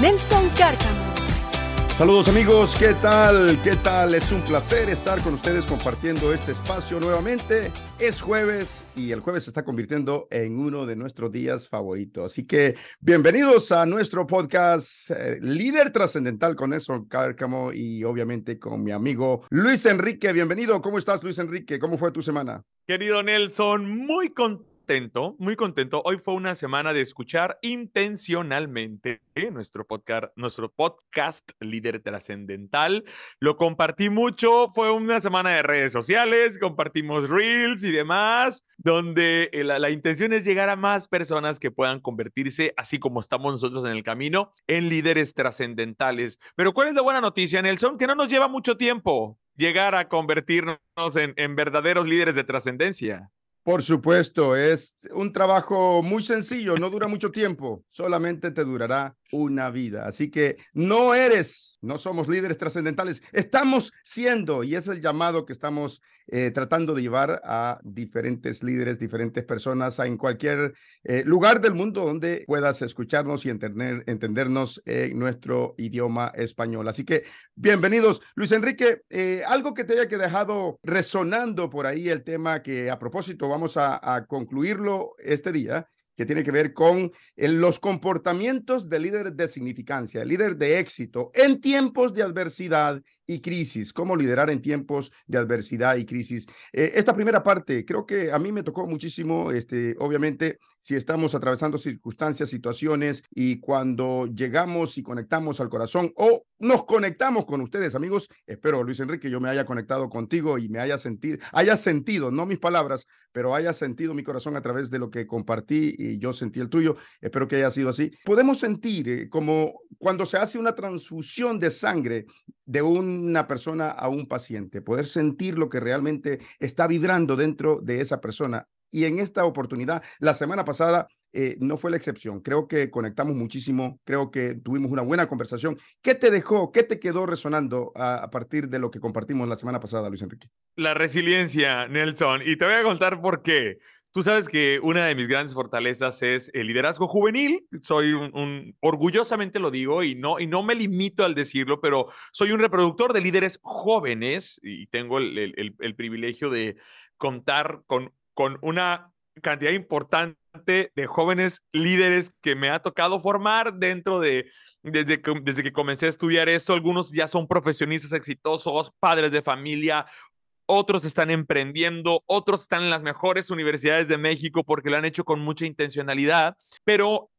Nelson Cárcamo. Saludos amigos, ¿qué tal? ¿Qué tal? Es un placer estar con ustedes compartiendo este espacio nuevamente. Es jueves y el jueves se está convirtiendo en uno de nuestros días favoritos. Así que bienvenidos a nuestro podcast eh, Líder Trascendental con Nelson Cárcamo y obviamente con mi amigo Luis Enrique. Bienvenido, ¿cómo estás Luis Enrique? ¿Cómo fue tu semana? Querido Nelson, muy contento contento, muy contento. Hoy fue una semana de escuchar intencionalmente nuestro podcast, nuestro podcast líder trascendental. Lo compartí mucho, fue una semana de redes sociales, compartimos reels y demás, donde eh, la, la intención es llegar a más personas que puedan convertirse, así como estamos nosotros en el camino, en líderes trascendentales. Pero ¿cuál es la buena noticia, Nelson? Que no nos lleva mucho tiempo llegar a convertirnos en, en verdaderos líderes de trascendencia. Por supuesto, es un trabajo muy sencillo, no dura mucho tiempo, solamente te durará una vida. Así que no eres, no somos líderes trascendentales, estamos siendo, y es el llamado que estamos eh, tratando de llevar a diferentes líderes, diferentes personas, en cualquier eh, lugar del mundo donde puedas escucharnos y entender, entendernos en nuestro idioma español. Así que bienvenidos. Luis Enrique, eh, algo que te haya que dejado resonando por ahí el tema que a propósito vamos a, concluirlo este día, que tiene que ver con eh, los comportamientos de líder de significancia, líder de éxito en tiempos de adversidad y crisis, cómo liderar en tiempos de adversidad y crisis. Eh, esta primera parte creo que a mí me tocó muchísimo, este, obviamente, si estamos atravesando circunstancias, situaciones y cuando llegamos y conectamos al corazón o nos conectamos con ustedes, amigos, espero, Luis Enrique, yo me haya conectado contigo y me haya sentido, haya sentido, no mis palabras, pero haya sentido mi corazón a través de lo que compartí y yo sentí el tuyo, espero que haya sido así. Podemos sentir eh, como cuando se hace una transfusión de sangre de una persona a un paciente, poder sentir lo que realmente está vibrando dentro de esa persona. Y en esta oportunidad, la semana pasada, eh, no fue la excepción. Creo que conectamos muchísimo, creo que tuvimos una buena conversación. ¿Qué te dejó, qué te quedó resonando a, partir de lo que compartimos la semana pasada, Luis Enrique? La resiliencia, Nelson. Y te voy a contar por qué. Tú sabes que una de mis grandes fortalezas es el liderazgo juvenil. Soy un, orgullosamente lo digo y no, y no me limito al decirlo, pero soy un reproductor de líderes jóvenes y tengo el, el, el privilegio de contar con, con una cantidad importante de jóvenes líderes que me ha tocado formar dentro de, desde que, desde que comencé a estudiar esto, algunos ya son profesionistas exitosos, padres de familia, otros están emprendiendo, otros están en las mejores universidades de México porque lo han hecho con mucha intencionalidad, pero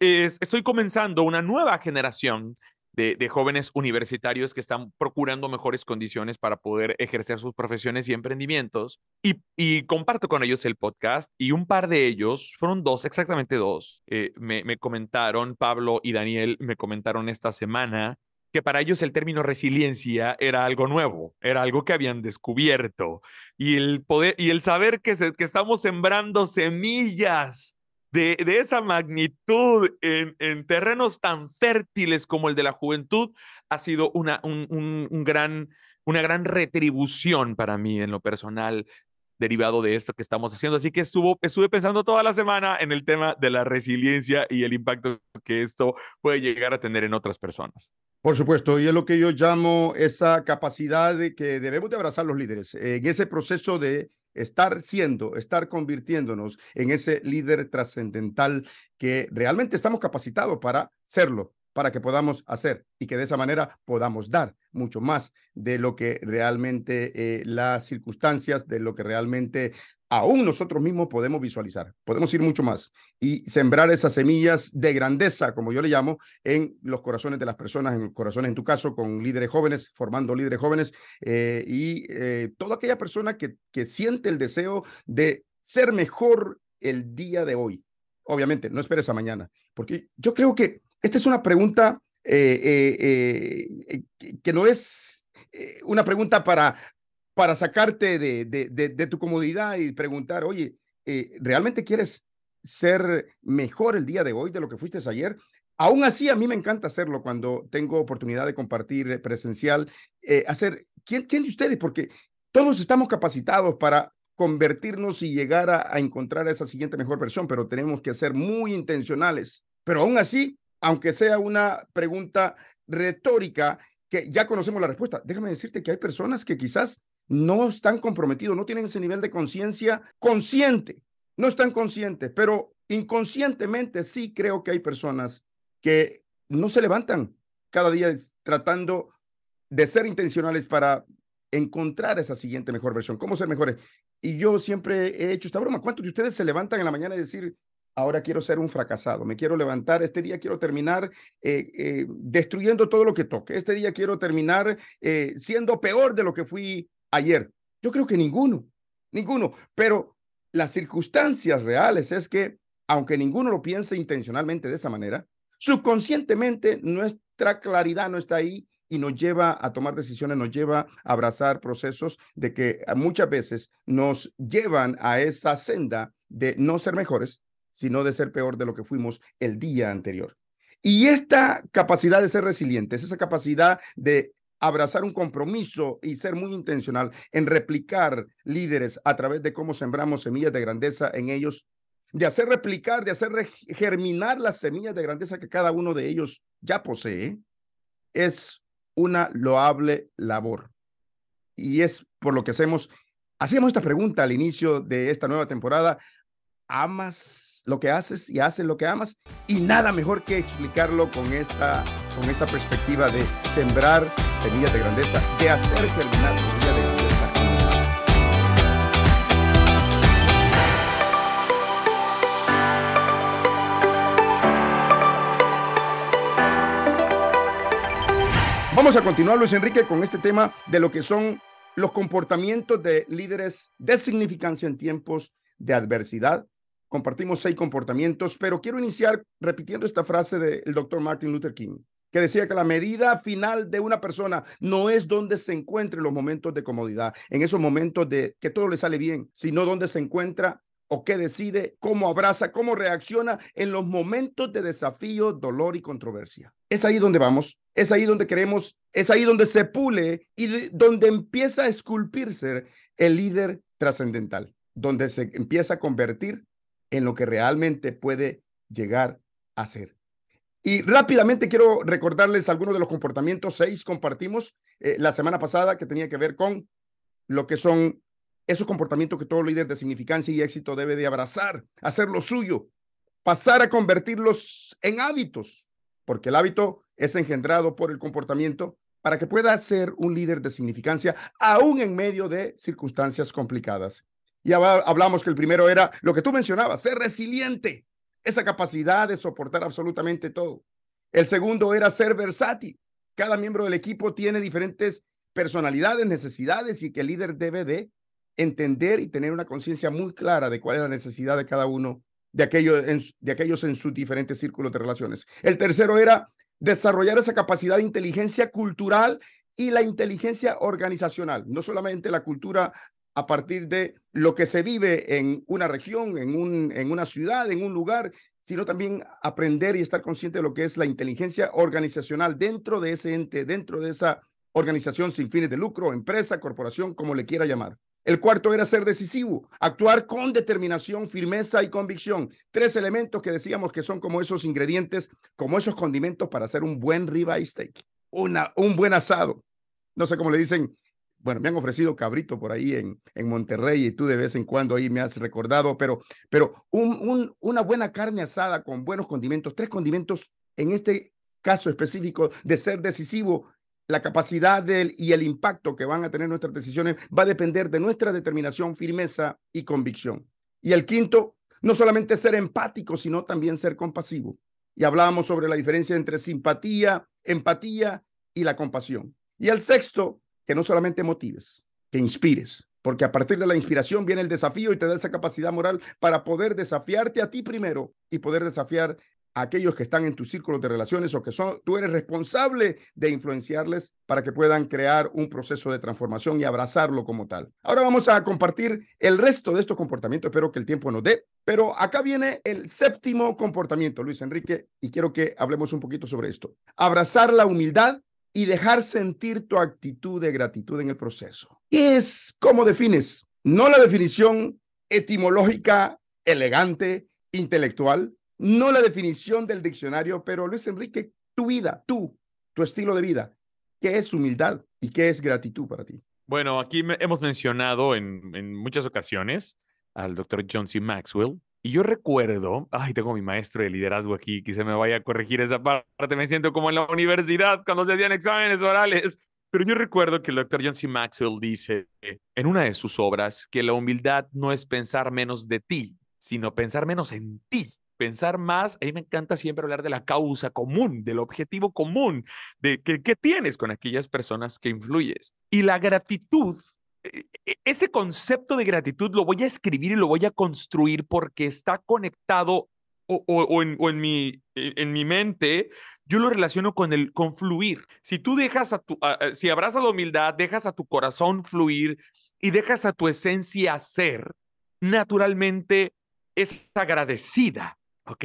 estoy comenzando una nueva generación de, jóvenes universitarios que están procurando mejores condiciones para poder ejercer sus profesiones y emprendimientos. Y, y comparto con ellos el podcast y un par de ellos, fueron dos, exactamente dos, eh, me, me comentaron, Pablo y Daniel me comentaron esta semana que para ellos el término resiliencia era algo nuevo, era algo que habían descubierto. Y el poder y el saber que, se, que estamos sembrando semillas de, esa magnitud en, en, terrenos tan fértiles como el de la juventud ha sido una, un, un, un gran, una gran retribución para mí en lo personal derivado de esto que estamos haciendo. Así que estuve pensando toda la semana en el tema de la resiliencia y el impacto que esto puede llegar a tener en otras personas. Por supuesto, y es lo que yo llamo esa capacidad de que debemos de abrazar los líderes en ese proceso de estar siendo, estar convirtiéndonos en ese líder trascendental que realmente estamos capacitados para serlo, para que podamos hacer y que de esa manera podamos dar mucho más de lo que realmente eh, las circunstancias, de lo que realmente aún nosotros mismos podemos visualizar. Podemos ir mucho más y sembrar esas semillas de grandeza, como yo le llamo, en los corazones de las personas, en los corazones, en tu caso, con líderes jóvenes, formando líderes jóvenes eh, y eh, toda aquella persona que, que siente el deseo de ser mejor el día de hoy. Obviamente, no esperes a mañana, porque yo creo que esta es una pregunta que no es una pregunta para, para sacarte de, de, de, tu comodidad y preguntar, oye, ¿realmente quieres ser mejor el día de hoy de lo que fuiste ayer? Aún así, a mí me encanta hacerlo cuando tengo oportunidad de compartir presencial, hacer, ¿quién, ¿quién de ustedes? Porque todos estamos capacitados para convertirnos y llegar a, encontrar esa siguiente mejor versión, pero tenemos que ser muy intencionales. Pero aún así, aunque sea una pregunta retórica, que ya conocemos la respuesta, déjame decirte que hay personas que quizás no están comprometidos, no tienen ese nivel de conciencia consciente, no están conscientes, pero inconscientemente sí creo que hay personas que no se levantan cada día tratando de ser intencionales para encontrar esa siguiente mejor versión, cómo ser mejores. Y yo siempre he hecho esta broma. ¿Cuántos de ustedes se levantan en la mañana y decir, ahora quiero ser un fracasado, me quiero levantar, este día quiero terminar eh, eh, destruyendo todo lo que toque, este día quiero terminar eh, siendo peor de lo que fui ayer? Yo creo que ninguno, ninguno, pero las circunstancias reales es que, aunque ninguno lo piense intencionalmente de esa manera, subconscientemente nuestra claridad no está ahí y nos lleva a tomar decisiones, nos lleva a abrazar procesos de que muchas veces nos llevan a esa senda de no ser mejores, sino de ser peor de lo que fuimos el día anterior. Y esta capacidad de ser resilientes, esa capacidad de abrazar un compromiso y ser muy intencional en replicar líderes a través de cómo sembramos semillas de grandeza en ellos, de hacer replicar, de hacer germinar las semillas de grandeza que cada uno de ellos ya posee, es una loable labor. Y es por lo que hacemos, hacíamos esta pregunta al inicio de esta nueva temporada. ¿Amas lo que haces y haces lo que amas? Y nada mejor que explicarlo con esta, con esta perspectiva de sembrar semillas de grandeza, de hacer germinar semillas de grandeza Vamos a continuar, Luis Enrique, con este tema de lo que son los comportamientos de líderes de significancia en tiempos de adversidad. Compartimos seis comportamientos, pero quiero iniciar repitiendo esta frase del doctor Martin Luther King, que decía que la medida final de una persona no es donde se encuentre en los momentos de comodidad, en esos momentos de que todo le sale bien, sino donde se encuentra o qué decide, cómo abraza, cómo reacciona en los momentos de desafío, dolor y controversia. Es ahí donde vamos, es ahí donde queremos, es ahí donde se pule y donde empieza a esculpirse el líder trascendental, donde se empieza a convertir en lo que realmente puede llegar a ser. Y rápidamente quiero recordarles algunos de los comportamientos. Seis compartimos eh, la semana pasada que tenía que ver con lo que son esos comportamientos que todo líder de significancia y éxito debe de abrazar, hacer lo suyo, pasar a convertirlos en hábitos, porque el hábito es engendrado por el comportamiento para que pueda ser un líder de significancia aún en medio de circunstancias complicadas. Ya hablamos que el primero era lo que tú mencionabas, ser resiliente, esa capacidad de soportar absolutamente todo. El segundo era ser versátil. Cada miembro del equipo tiene diferentes personalidades, necesidades y que el líder debe de entender y tener una conciencia muy clara de cuál es la necesidad de cada uno de, aquellos en, de aquellos en sus diferentes círculos de relaciones. El tercero era desarrollar esa capacidad de inteligencia cultural y la inteligencia organizacional, no solamente la cultura a partir de lo que se vive en una región, en, un, en una ciudad, en un lugar, sino también aprender y estar consciente de lo que es la inteligencia organizacional dentro de ese ente, dentro de esa organización sin fines de lucro, empresa, corporación, como le quiera llamar. El cuarto era ser decisivo, actuar con determinación, firmeza y convicción. Tres elementos que decíamos que son como esos ingredientes, como esos condimentos para hacer un buen ribeye steak, una, un buen asado. No sé cómo le dicen. Bueno, me han ofrecido cabrito por ahí en, en Monterrey y tú de vez en cuando ahí me has recordado, pero, pero un, un, una buena carne asada con buenos condimentos, tres condimentos en este caso específico de ser decisivo la capacidad del, y el impacto que van a tener nuestras decisiones va a depender de nuestra determinación, firmeza y convicción. Y el quinto, no solamente ser empático, sino también ser compasivo. Y hablábamos sobre la diferencia entre simpatía, empatía y la compasión. Y el sexto, que no solamente motives, que inspires, porque a partir de la inspiración viene el desafío y te da esa capacidad moral para poder desafiarte a ti primero y poder desafiar a aquellos que están en tu círculo de relaciones o que son, tú eres responsable de influenciarles para que puedan crear un proceso de transformación y abrazarlo como tal. Ahora vamos a compartir el resto de estos comportamientos. Espero que el tiempo nos dé. Pero acá viene el séptimo comportamiento, Luis Enrique, y quiero que hablemos un poquito sobre esto. Abrazar la humildad y dejar sentir tu actitud de gratitud en el proceso. ¿Qué es? ¿Cómo defines? No la definición etimológica, elegante, intelectual, no la definición del diccionario, pero Luis Enrique, tu vida, tú, tu estilo de vida, ¿qué es humildad y qué es gratitud para ti? Bueno, aquí hemos mencionado en, en muchas ocasiones al doctor John C. Maxwell, y yo recuerdo, ay, tengo mi maestro de liderazgo aquí, se me vaya a corregir esa parte, me siento como en la universidad cuando se hacían exámenes orales. Pero yo recuerdo que el doctor John C. Maxwell dice en una de sus obras que la humildad no es pensar menos de ti, sino pensar menos en ti pensar más, a mí me encanta siempre hablar de la causa común, del objetivo común, de qué tienes con aquellas personas que influyes. Y la gratitud ese concepto de gratitud lo voy a escribir y lo voy a construir porque está conectado o, en, mi, e, en mi mente, yo lo relaciono con el con fluir. Si tú dejas a tu, si abrazas la humildad, dejas a tu corazón fluir y dejas a tu esencia ser, naturalmente es agradecida. ¿Ok?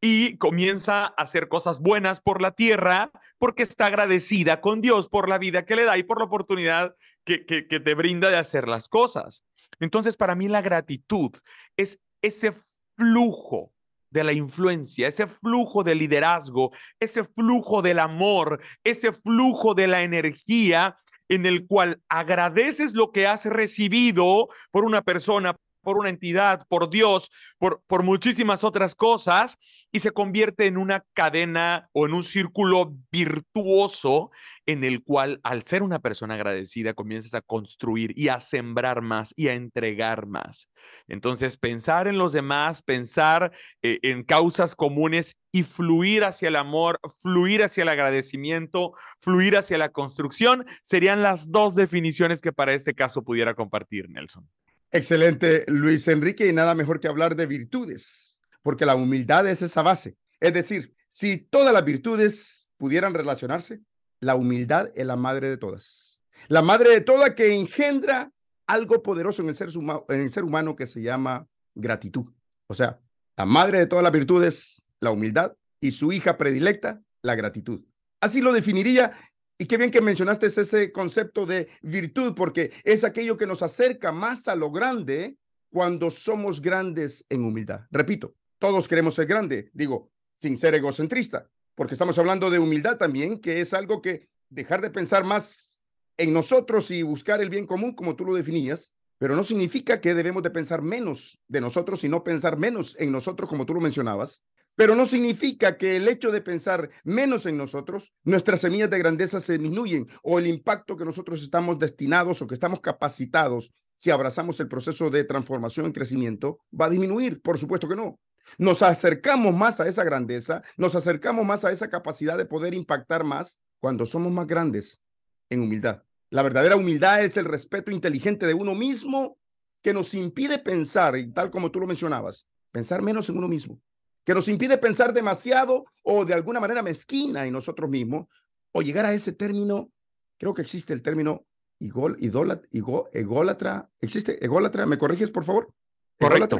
Y comienza a hacer cosas buenas por la tierra porque está agradecida con Dios por la vida que le da y por la oportunidad que, que, que te brinda de hacer las cosas. Entonces, para mí la gratitud es ese flujo de la influencia, ese flujo de liderazgo, ese flujo del amor, ese flujo de la energía en el cual agradeces lo que has recibido por una persona, por una entidad, por Dios, por, por muchísimas otras cosas, y se convierte en una cadena o en un círculo virtuoso en el cual al ser una persona agradecida comienzas a construir y a sembrar más y a entregar más. Entonces, pensar en los demás, pensar eh, en causas comunes y fluir hacia el amor, fluir hacia el agradecimiento, fluir hacia la construcción, serían las dos definiciones que para este caso pudiera compartir, Nelson. Excelente, Luis Enrique, y nada mejor que hablar de virtudes, porque la humildad es esa base. Es decir, si todas las virtudes pudieran relacionarse, la humildad es la madre de todas. La madre de todas que engendra algo poderoso en el ser, en el ser humano que se llama gratitud. O sea, la madre de todas las virtudes, la humildad, y su hija predilecta, la gratitud. Así lo definiría y qué bien que mencionaste ese concepto de virtud, porque es aquello que nos acerca más a lo grande cuando somos grandes en humildad. Repito, todos queremos ser grande, digo, sin ser egocentrista, porque estamos hablando de humildad también, que es algo que dejar de pensar más en nosotros y buscar el bien común, como tú lo definías, pero no significa que debemos de pensar menos de nosotros, sino pensar menos en nosotros, como tú lo mencionabas, pero no significa que el hecho de pensar menos en nosotros, nuestras semillas de grandeza se disminuyen o el impacto que nosotros estamos destinados o que estamos capacitados si abrazamos el proceso de transformación y crecimiento va a disminuir. Por supuesto que no. Nos acercamos más a esa grandeza, nos acercamos más a esa capacidad de poder impactar más cuando somos más grandes en humildad. La verdadera humildad es el respeto inteligente de uno mismo que nos impide pensar, y tal como tú lo mencionabas, pensar menos en uno mismo que nos impide pensar demasiado o de alguna manera mezquina en nosotros mismos, o llegar a ese término, creo que existe el término igol, idólatra, ególatra, ¿existe ególatra? ¿Me corriges, por favor? Correcto.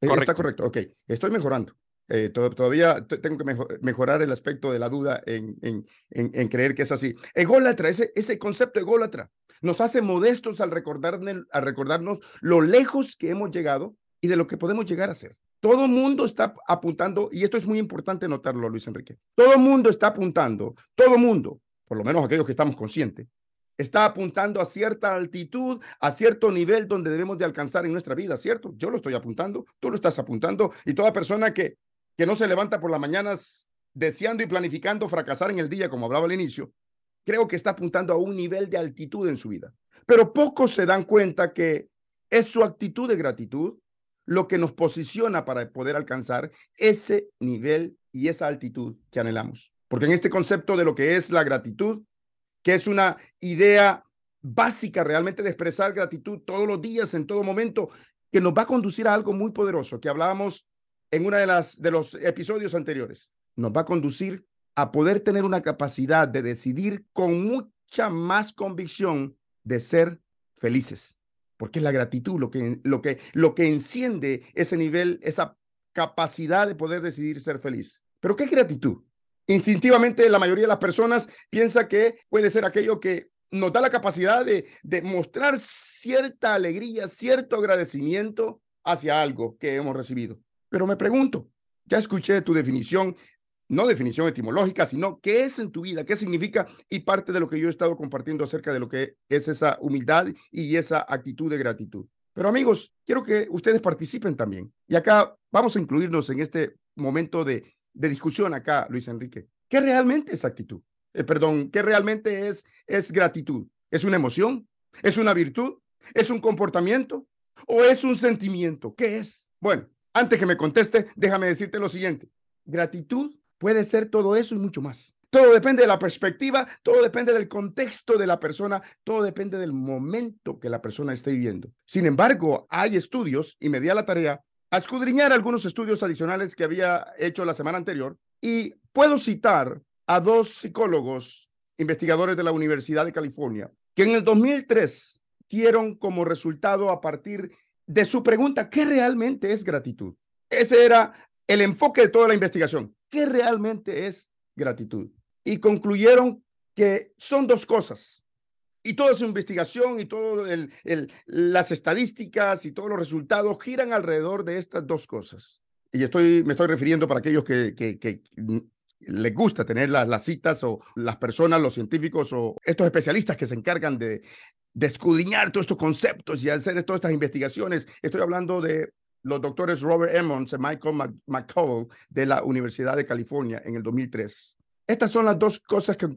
Eh, está correcto, ok, estoy mejorando. Eh, todavía tengo que mejorar el aspecto de la duda en, en, en, creer que es así. Ególatra, ese, ese concepto ególatra, nos hace modestos al, al recordarnos lo lejos que hemos llegado y de lo que podemos llegar a ser. Todo mundo está apuntando, y esto es muy importante notarlo, Luis Enrique. Todo mundo está apuntando, todo mundo, por lo menos aquellos que estamos conscientes, está apuntando a cierta altitud, a cierto nivel donde debemos de alcanzar en nuestra vida, ¿cierto? Yo lo estoy apuntando, tú lo estás apuntando, y toda persona que, que no se levanta por las mañanas deseando y planificando fracasar en el día, como hablaba al inicio, creo que está apuntando a un nivel de altitud en su vida. Pero pocos se dan cuenta que es su actitud de gratitud lo que nos posiciona para poder alcanzar ese nivel y esa altitud que anhelamos. Porque en este concepto de lo que es la gratitud, que es una idea básica realmente de expresar gratitud todos los días, en todo momento, que nos va a conducir a algo muy poderoso, que hablábamos en uno de, las, de los episodios anteriores, nos va a conducir a poder tener una capacidad de decidir con mucha más convicción de ser felices, porque es la gratitud lo que, lo que, lo que enciende ese nivel, esa capacidad de poder decidir ser feliz. Pero ¿qué es gratitud? Instintivamente la mayoría de las personas piensa que puede ser aquello que nos da la capacidad de, de mostrar cierta alegría, cierto agradecimiento hacia algo que hemos recibido. Pero me pregunto, ya escuché tu definición, no definición etimológica, sino qué es en tu vida, qué significa y parte de lo que yo he estado compartiendo acerca de lo que es esa humildad y esa actitud de gratitud. Pero amigos, quiero que ustedes participen también. Y acá vamos a incluirnos en este momento de de discusión acá, Luis Enrique. ¿Qué realmente es actitud? Eh, perdón, ¿qué realmente es, es gratitud? ¿Es una emoción? ¿Es una virtud? ¿Es un comportamiento? ¿O es un sentimiento? ¿Qué es? Bueno, antes que me conteste, déjame decirte lo siguiente. Gratitud puede ser todo eso y mucho más. Todo depende de la perspectiva, todo depende del contexto de la persona, todo depende del momento que la persona esté viviendo. Sin embargo, hay estudios, y me di a la tarea a escudriñar algunos estudios adicionales que había hecho la semana anterior y puedo citar a dos psicólogos investigadores de la Universidad de California que en el 2003 dieron como resultado a partir de su pregunta, ¿qué realmente es gratitud? Ese era el enfoque de toda la investigación. ¿Qué realmente es gratitud? Y concluyeron que son dos cosas y toda su investigación y todas las estadísticas y todos los resultados giran alrededor de estas dos cosas. Y estoy, me estoy refiriendo para aquellos que, que, les gusta tener las, las, citas o las personas, los científicos o estos especialistas que se encargan de, de escudriñar todos estos conceptos y hacer todas estas investigaciones. Estoy hablando de los doctores Robert Emmons y Michael McCall de la Universidad de California en el 2003. Estas son las dos cosas que,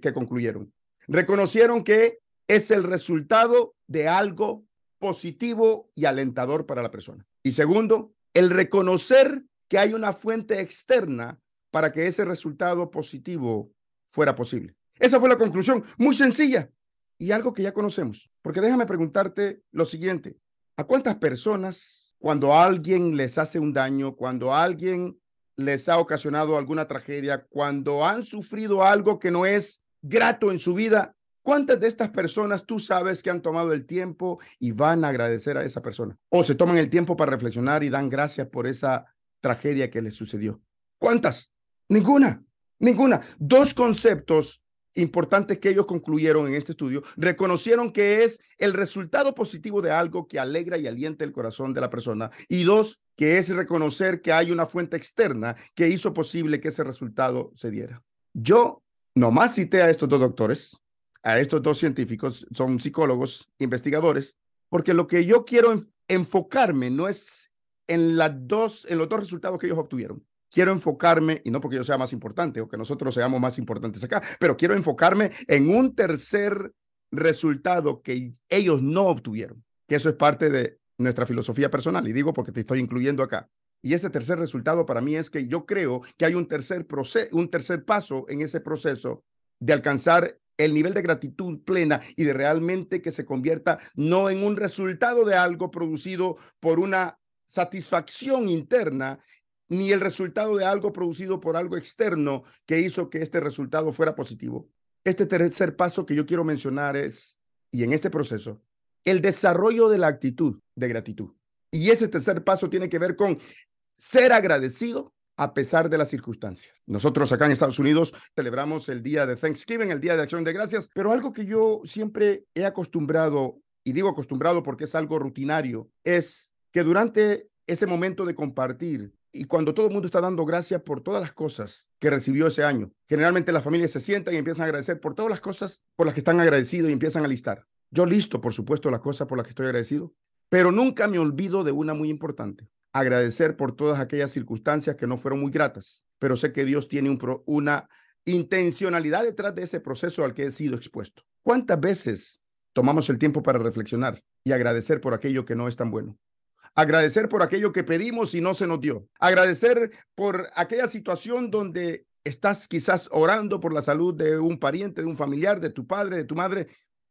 que concluyeron. Reconocieron que es el resultado de algo positivo y alentador para la persona. Y segundo, el reconocer que hay una fuente externa para que ese resultado positivo fuera posible. Esa fue la conclusión, muy sencilla y algo que ya conocemos. Porque déjame preguntarte lo siguiente, ¿a cuántas personas cuando alguien les hace un daño, cuando alguien les ha ocasionado alguna tragedia, cuando han sufrido algo que no es grato en su vida, ¿cuántas de estas personas tú sabes que han tomado el tiempo y van a agradecer a esa persona? O se toman el tiempo para reflexionar y dan gracias por esa tragedia que les sucedió. ¿Cuántas? Ninguna, ninguna. Dos conceptos importantes que ellos concluyeron en este estudio, reconocieron que es el resultado positivo de algo que alegra y alienta el corazón de la persona. Y dos, que es reconocer que hay una fuente externa que hizo posible que ese resultado se diera. Yo Nomás cité a estos dos doctores, a estos dos científicos, son psicólogos, investigadores, porque lo que yo quiero enfocarme no es en, las dos, en los dos resultados que ellos obtuvieron. Quiero enfocarme, y no porque yo sea más importante o que nosotros seamos más importantes acá, pero quiero enfocarme en un tercer resultado que ellos no obtuvieron, que eso es parte de nuestra filosofía personal, y digo porque te estoy incluyendo acá. Y ese tercer resultado para mí es que yo creo que hay un tercer, proceso, un tercer paso en ese proceso de alcanzar el nivel de gratitud plena y de realmente que se convierta no en un resultado de algo producido por una satisfacción interna, ni el resultado de algo producido por algo externo que hizo que este resultado fuera positivo. Este tercer paso que yo quiero mencionar es, y en este proceso, el desarrollo de la actitud de gratitud. Y ese tercer paso tiene que ver con ser agradecido a pesar de las circunstancias. Nosotros acá en Estados Unidos celebramos el día de Thanksgiving, el día de acción de gracias, pero algo que yo siempre he acostumbrado, y digo acostumbrado porque es algo rutinario, es que durante ese momento de compartir y cuando todo el mundo está dando gracias por todas las cosas que recibió ese año, generalmente las familias se sientan y empiezan a agradecer por todas las cosas por las que están agradecidos y empiezan a listar. Yo listo, por supuesto, las cosas por las que estoy agradecido, pero nunca me olvido de una muy importante agradecer por todas aquellas circunstancias que no fueron muy gratas, pero sé que Dios tiene un una intencionalidad detrás de ese proceso al que he sido expuesto. ¿Cuántas veces tomamos el tiempo para reflexionar y agradecer por aquello que no es tan bueno? Agradecer por aquello que pedimos y no se nos dio. Agradecer por aquella situación donde estás quizás orando por la salud de un pariente, de un familiar, de tu padre, de tu madre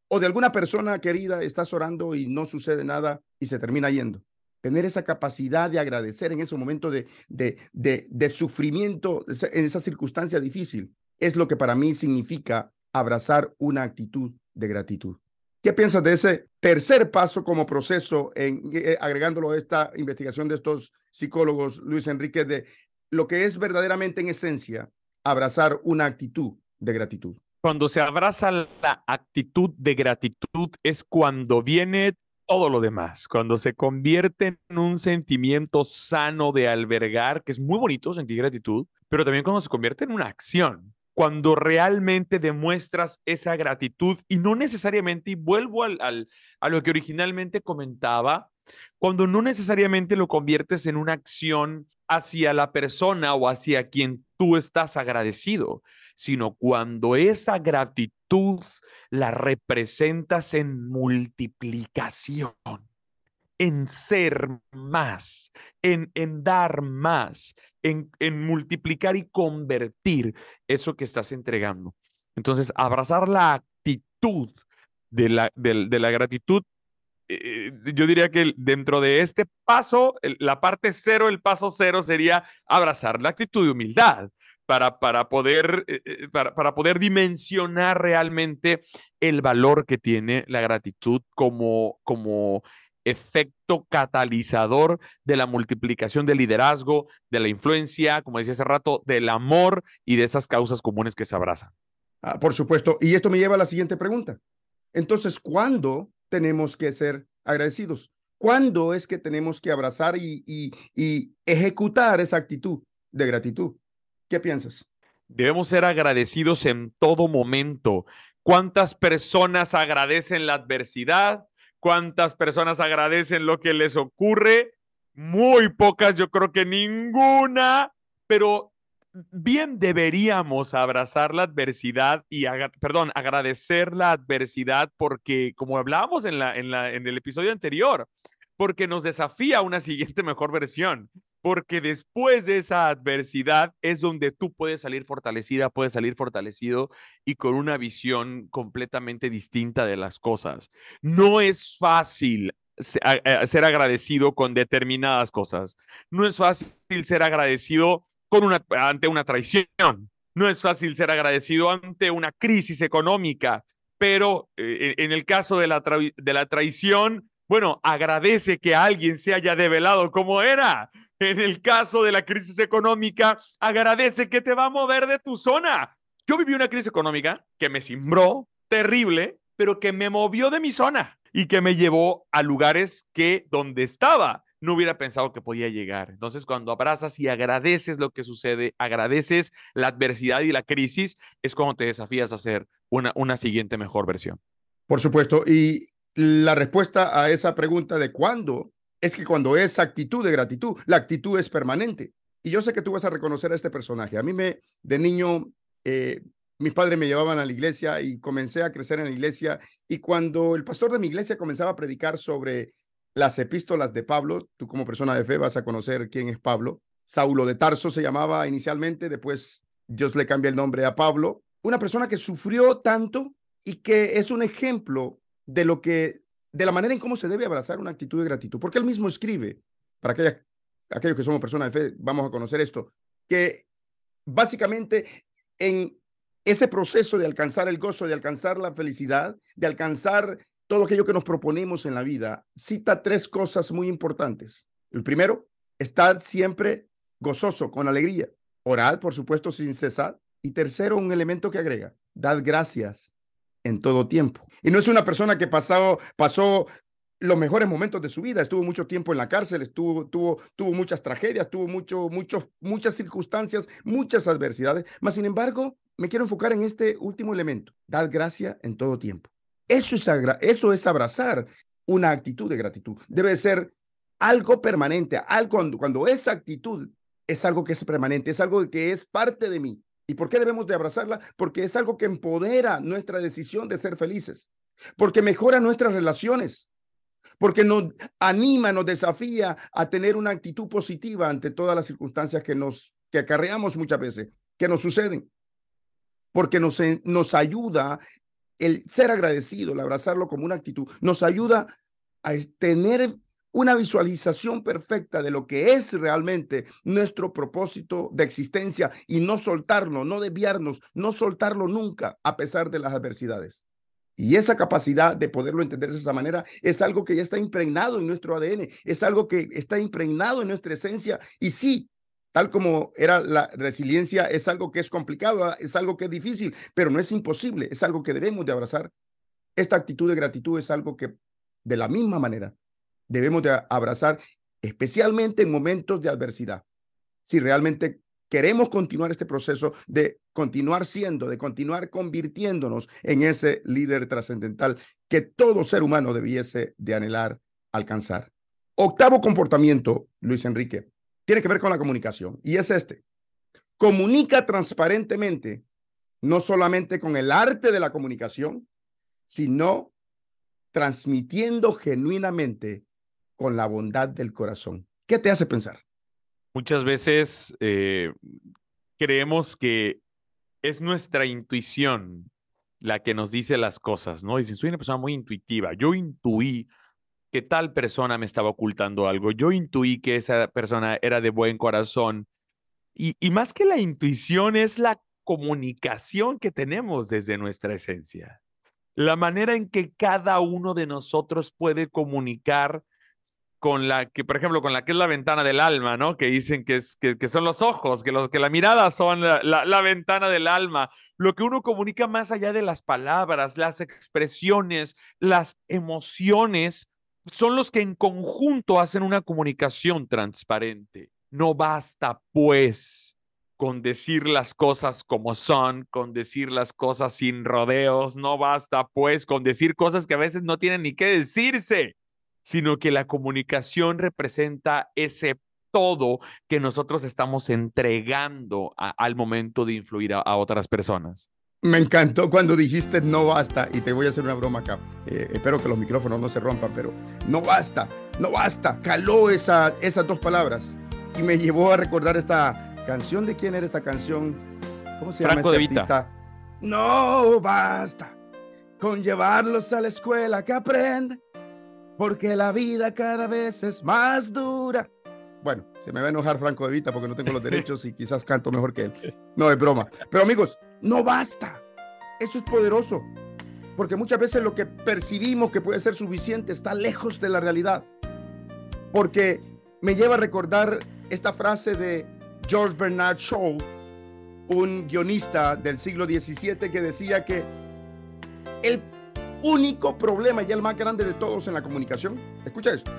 o de alguna persona querida, estás orando y no sucede nada y se termina yendo tener esa capacidad de agradecer en ese momento de, de, de, de sufrimiento, en esa circunstancia difícil, es lo que para mí significa abrazar una actitud de gratitud. ¿Qué piensas de ese tercer paso como proceso, en, eh, agregándolo a esta investigación de estos psicólogos, Luis Enrique, de lo que es verdaderamente en esencia abrazar una actitud de gratitud? Cuando se abraza la actitud de gratitud es cuando viene todo lo demás, cuando se convierte en un sentimiento sano de albergar, que es muy bonito sentir gratitud, pero también cuando se convierte en una acción cuando realmente demuestras esa gratitud y no necesariamente, y vuelvo al, a lo que originalmente comentaba, cuando no necesariamente lo conviertes en una acción hacia la persona o hacia quien tú estás agradecido, sino cuando esa gratitud la representas en multiplicación en ser más, en, en dar más, en, en multiplicar y convertir eso que estás entregando. Entonces, abrazar la actitud de la, de, la gratitud eh, yo diría que dentro de este paso, la parte cero, el paso cero sería abrazar la actitud de humildad para, para, poder, eh, eh, para, para, poder dimensionar realmente el valor que tiene la gratitud como, como efecto catalizador de la multiplicación del liderazgo, de la influencia, como decía hace rato, del amor y de esas causas comunes que se abrazan. Ah, por supuesto. Y esto me lleva a la siguiente pregunta. Entonces, ¿cuándo tenemos que ser agradecidos? ¿Cuándo es que tenemos que abrazar y, y ejecutar esa actitud de gratitud? ¿Qué piensas? Debemos ser agradecidos en todo momento. ¿Cuántas personas agradecen la adversidad? ¿Cuántas personas agradecen lo que les ocurre? Muy pocas, yo creo que ninguna, pero bien deberíamos abrazar la adversidad y, perdón, agradecer la adversidad porque, como hablábamos en, la, en, la, en el episodio anterior, porque nos desafía una siguiente mejor versión porque después de esa adversidad es donde tú puedes salir fortalecida, puedes salir fortalecido y con una visión completamente distinta de las cosas. No es fácil ser agradecido con determinadas cosas. No es fácil ser agradecido ante una traición. No es fácil ser agradecido ante una crisis económica, pero eh, en el caso de la, de la traición, bueno, agradece que alguien se haya develado como era en el caso de la crisis económica, agradece que te va a mover de tu zona. Yo viví una crisis económica que me cimbró terrible, pero que me movió de mi zona y que me llevó a lugares que donde estaba no hubiera pensado que podía llegar. Entonces, cuando abrazas y agradeces lo que sucede, agradeces la adversidad y la crisis, es cuando te desafías a hacer una, una siguiente mejor versión. Por supuesto. Y la respuesta a esa pregunta de cuándo es que cuando es actitud de gratitud, la actitud es permanente. Y yo sé que tú vas a reconocer a este personaje. A mí me, de niño, eh, mis padres me llevaban a la iglesia y comencé a crecer en la iglesia. Y cuando el pastor de mi iglesia comenzaba a predicar sobre las epístolas de Pablo, tú como persona de fe vas a conocer quién es Pablo. Saulo de Tarso se llamaba inicialmente, después Dios le cambia el nombre a Pablo. Una persona que sufrió tanto y que es un ejemplo de lo que de la manera en cómo se debe abrazar una actitud de gratitud, porque él mismo escribe, para aquellos que somos personas de fe, vamos a conocer esto, que básicamente en ese proceso de alcanzar el gozo, de alcanzar la felicidad, de alcanzar todo aquello que nos proponemos en la vida, cita tres cosas muy importantes. El primero, estar siempre gozoso, con alegría. Orad, por supuesto, sin cesar. Y tercero, un elemento que agrega, dad gracias en todo tiempo. Y no es una persona que pasó, pasó los mejores momentos de su vida, estuvo mucho tiempo en la cárcel, estuvo, tuvo, tuvo muchas tragedias, tuvo mucho, mucho, muchas circunstancias, muchas adversidades, mas sin embargo, me quiero enfocar en este último elemento, dad gracia en todo tiempo. Eso es, eso es abrazar una actitud de gratitud. Debe ser algo permanente, algo cuando, cuando esa actitud es algo que es permanente, es algo que es parte de mí, ¿Y por qué debemos de abrazarla? Porque es algo que empodera nuestra decisión de ser felices, porque mejora nuestras relaciones, porque nos anima, nos desafía a tener una actitud positiva ante todas las circunstancias que nos que acarreamos muchas veces, que nos suceden, porque nos, nos ayuda el ser agradecido, el abrazarlo como una actitud, nos ayuda a tener una visualización perfecta de lo que es realmente nuestro propósito de existencia y no soltarlo, no desviarnos, no soltarlo nunca a pesar de las adversidades. Y esa capacidad de poderlo entender de esa manera es algo que ya está impregnado en nuestro ADN, es algo que está impregnado en nuestra esencia. Y sí, tal como era la resiliencia, es algo que es complicado, ah, es algo que es difícil, pero no es imposible, es algo que debemos de abrazar. Esta actitud de gratitud es algo que de la misma manera debemos de abrazar, especialmente en momentos de adversidad. Si realmente queremos continuar este proceso de continuar siendo, de continuar convirtiéndonos en ese líder trascendental que todo ser humano debiese de anhelar alcanzar. Octavo comportamiento, Luis Enrique, tiene que ver con la comunicación y es este. Comunica transparentemente, no solamente con el arte de la comunicación, sino transmitiendo genuinamente con la bondad del corazón. ¿Qué te hace pensar? Muchas veces eh, creemos que es nuestra intuición la que nos dice las cosas, ¿no? Dicen, soy una persona muy intuitiva. Yo intuí que tal persona me estaba ocultando algo. Yo intuí que esa persona era de buen corazón. Y, y más que la intuición es la comunicación que tenemos desde nuestra esencia. La manera en que cada uno de nosotros puede comunicar con la que, por ejemplo, con la que es la ventana del alma, ¿no? Que dicen que, es, que, son los ojos, que, los, que la mirada son la, la, ventana del alma. Lo que uno comunica más allá de las palabras, las expresiones, las emociones, son los que en conjunto hacen una comunicación transparente. No basta, pues, con decir las cosas como son, con decir las cosas sin rodeos, no basta, pues, con decir cosas que a veces no tienen ni qué decirse sino que la comunicación representa ese todo que nosotros estamos entregando al momento de influir a, otras personas. Me encantó cuando dijiste no basta, y te voy a hacer una broma acá. Eh, espero que los micrófonos no se rompan, pero no basta, no basta. Caló esa, esas dos palabras y me llevó a recordar esta canción. ¿De quién era esta canción? ¿Cómo se llama? Franco este de Vita. No basta con llevarlos a la escuela que aprenden porque la vida cada vez es más dura. Bueno, se me va a enojar Franco de Vita porque no tengo los derechos y quizás canto mejor que él. No, es broma. Pero amigos, no basta. Eso es poderoso. Porque muchas veces lo que percibimos que puede ser suficiente está lejos de la realidad. Porque me lleva a recordar esta frase de George Bernard Shaw, un guionista del siglo XVII que decía que el único problema y el más grande de todos en la comunicación, escucha esto,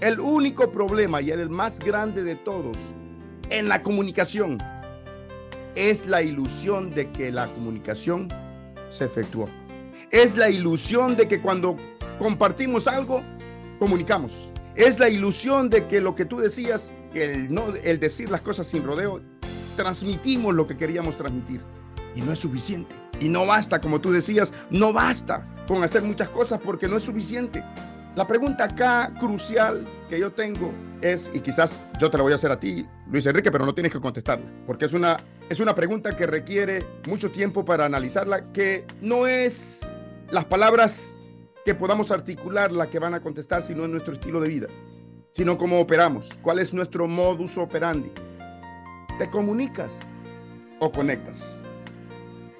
el único problema y el más grande de todos en la comunicación es la ilusión de que la comunicación se efectuó. Es la ilusión de que cuando compartimos algo, comunicamos. Es la ilusión de que lo que tú decías, el, no, el decir las cosas sin rodeo, transmitimos lo que queríamos transmitir. Y no es suficiente. Y no basta, como tú decías, no basta con hacer muchas cosas porque no es suficiente. La pregunta acá crucial que yo tengo es, y quizás yo te la voy a hacer a ti, Luis Enrique, pero no tienes que contestarla, porque es una, es una pregunta que requiere mucho tiempo para analizarla, que no es las palabras que podamos articular la que van a contestar, sino en nuestro estilo de vida, sino cómo operamos, cuál es nuestro modus operandi. ¿Te comunicas o conectas?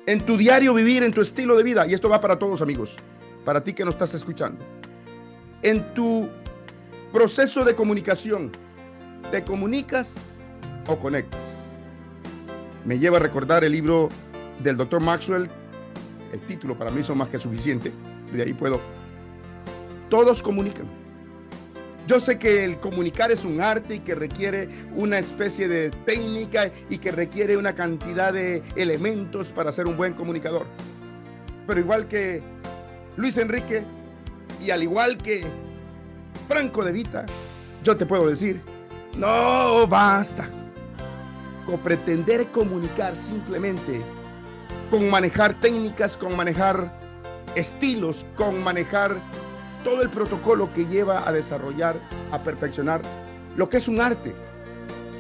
En tu diario vivir, en tu estilo de vida, y esto va para todos amigos, para ti que nos estás escuchando, en tu proceso de comunicación, ¿te comunicas o conectas? Me lleva a recordar el libro del doctor Maxwell, el título para mí son más que suficiente, de ahí puedo. Todos comunican yo sé que el comunicar es un arte y que requiere una especie de técnica y que requiere una cantidad de elementos para ser un buen comunicador. Pero igual que Luis Enrique y al igual que Franco de Vita, yo te puedo decir, no basta con pretender comunicar simplemente con manejar técnicas, con manejar estilos, con manejar todo el protocolo que lleva a desarrollar, a perfeccionar lo que es un arte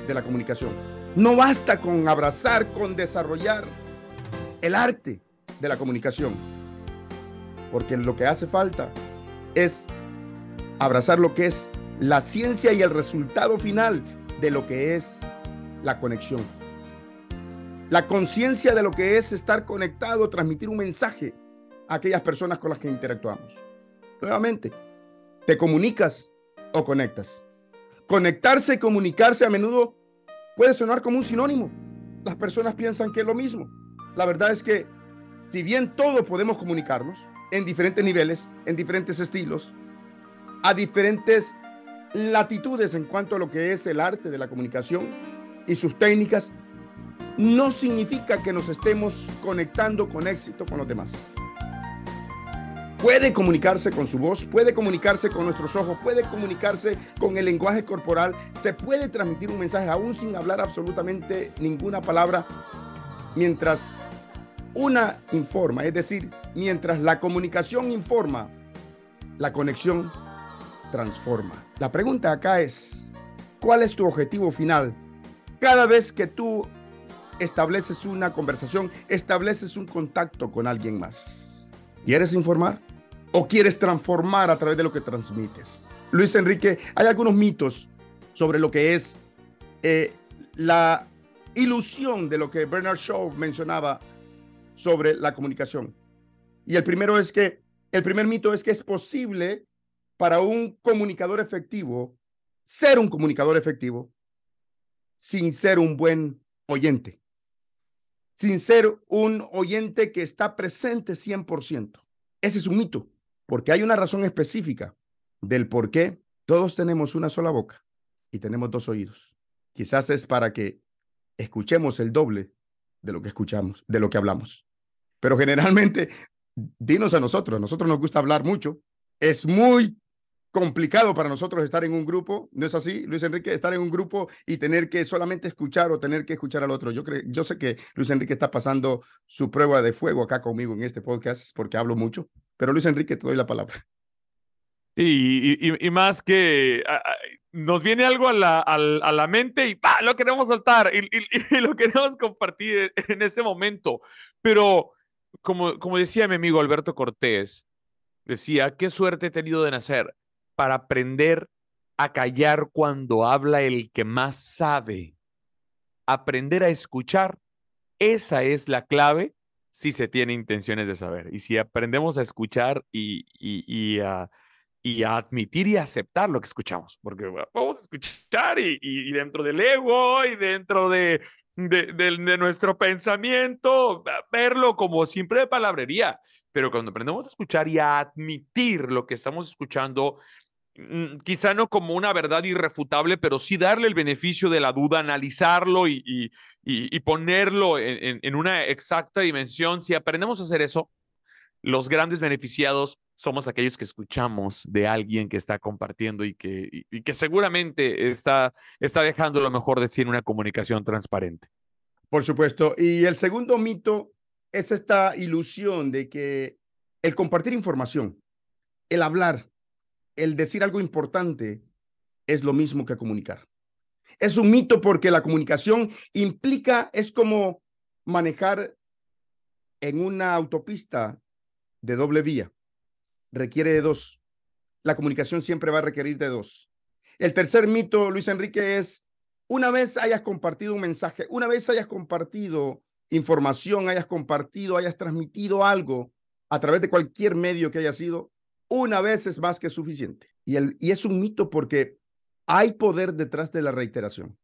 de la comunicación. No basta con abrazar, con desarrollar el arte de la comunicación, porque lo que hace falta es abrazar lo que es la ciencia y el resultado final de lo que es la conexión. La conciencia de lo que es estar conectado, transmitir un mensaje a aquellas personas con las que interactuamos. Nuevamente, te comunicas o conectas. Conectarse y comunicarse a menudo puede sonar como un sinónimo. Las personas piensan que es lo mismo. La verdad es que si bien todos podemos comunicarnos en diferentes niveles, en diferentes estilos, a diferentes latitudes en cuanto a lo que es el arte de la comunicación y sus técnicas, no significa que nos estemos conectando con éxito con los demás. Puede comunicarse con su voz, puede comunicarse con nuestros ojos, puede comunicarse con el lenguaje corporal, se puede transmitir un mensaje aún sin hablar absolutamente ninguna palabra, mientras una informa, es decir, mientras la comunicación informa, la conexión transforma. La pregunta acá es, ¿cuál es tu objetivo final? Cada vez que tú estableces una conversación, estableces un contacto con alguien más. ¿Quieres informar? ¿O quieres transformar a través de lo que transmites? Luis Enrique, hay algunos mitos sobre lo que es eh, la ilusión de lo que Bernard Shaw mencionaba sobre la comunicación. Y el primero es que, el primer mito es que es posible para un comunicador efectivo ser un comunicador efectivo sin ser un buen oyente, sin ser un oyente que está presente 100%. Ese es un mito, porque hay una razón específica del por qué todos tenemos una sola boca y tenemos dos oídos. Quizás es para que escuchemos el doble de lo que escuchamos, de lo que hablamos. Pero generalmente, dinos a nosotros, a nosotros nos gusta hablar mucho. Es muy complicado para nosotros estar en un grupo, ¿no es así, Luis Enrique? Estar en un grupo y tener que solamente escuchar o tener que escuchar al otro. Yo, yo sé que Luis Enrique está pasando su prueba de fuego acá conmigo en este podcast porque hablo mucho, pero Luis Enrique, te doy la palabra. Sí, y, más que nos viene algo a la, mente y lo queremos soltar y, lo queremos compartir en ese momento. Pero como decía mi amigo Alberto Cortés, decía, qué suerte he tenido de nacer para aprender a callar cuando habla el que más sabe. Aprender a escuchar, esa es la clave si se tiene intenciones de saber. Y si aprendemos a escuchar y, y, a, y a admitir y aceptar lo que escuchamos, porque vamos a escuchar y, dentro del ego y dentro de, de, nuestro pensamiento, verlo como siempre palabrería. Pero cuando aprendemos a escuchar y a admitir lo que estamos escuchando, quizá no como una verdad irrefutable, pero sí darle el beneficio de la duda, analizarlo y, y, ponerlo en, una exacta dimensión. Si aprendemos a hacer eso, los grandes beneficiados somos aquellos que escuchamos de alguien que está compartiendo y que, y, que seguramente está, está dejando lo mejor de sí en una comunicación transparente. Por supuesto. Y el segundo mito es esta ilusión de que el compartir información, el hablar, el decir algo importante es lo mismo que comunicar. Es un mito porque la comunicación implica, es como manejar en una autopista de doble vía. Requiere de dos. La comunicación siempre va a requerir de dos. El tercer mito, Luis Enrique, es una vez hayas compartido un mensaje, una vez hayas compartido información, hayas compartido, hayas transmitido algo a través de cualquier medio que haya sido, una vez es más que suficiente. Y, el, y es un mito porque hay poder detrás de la reiteración.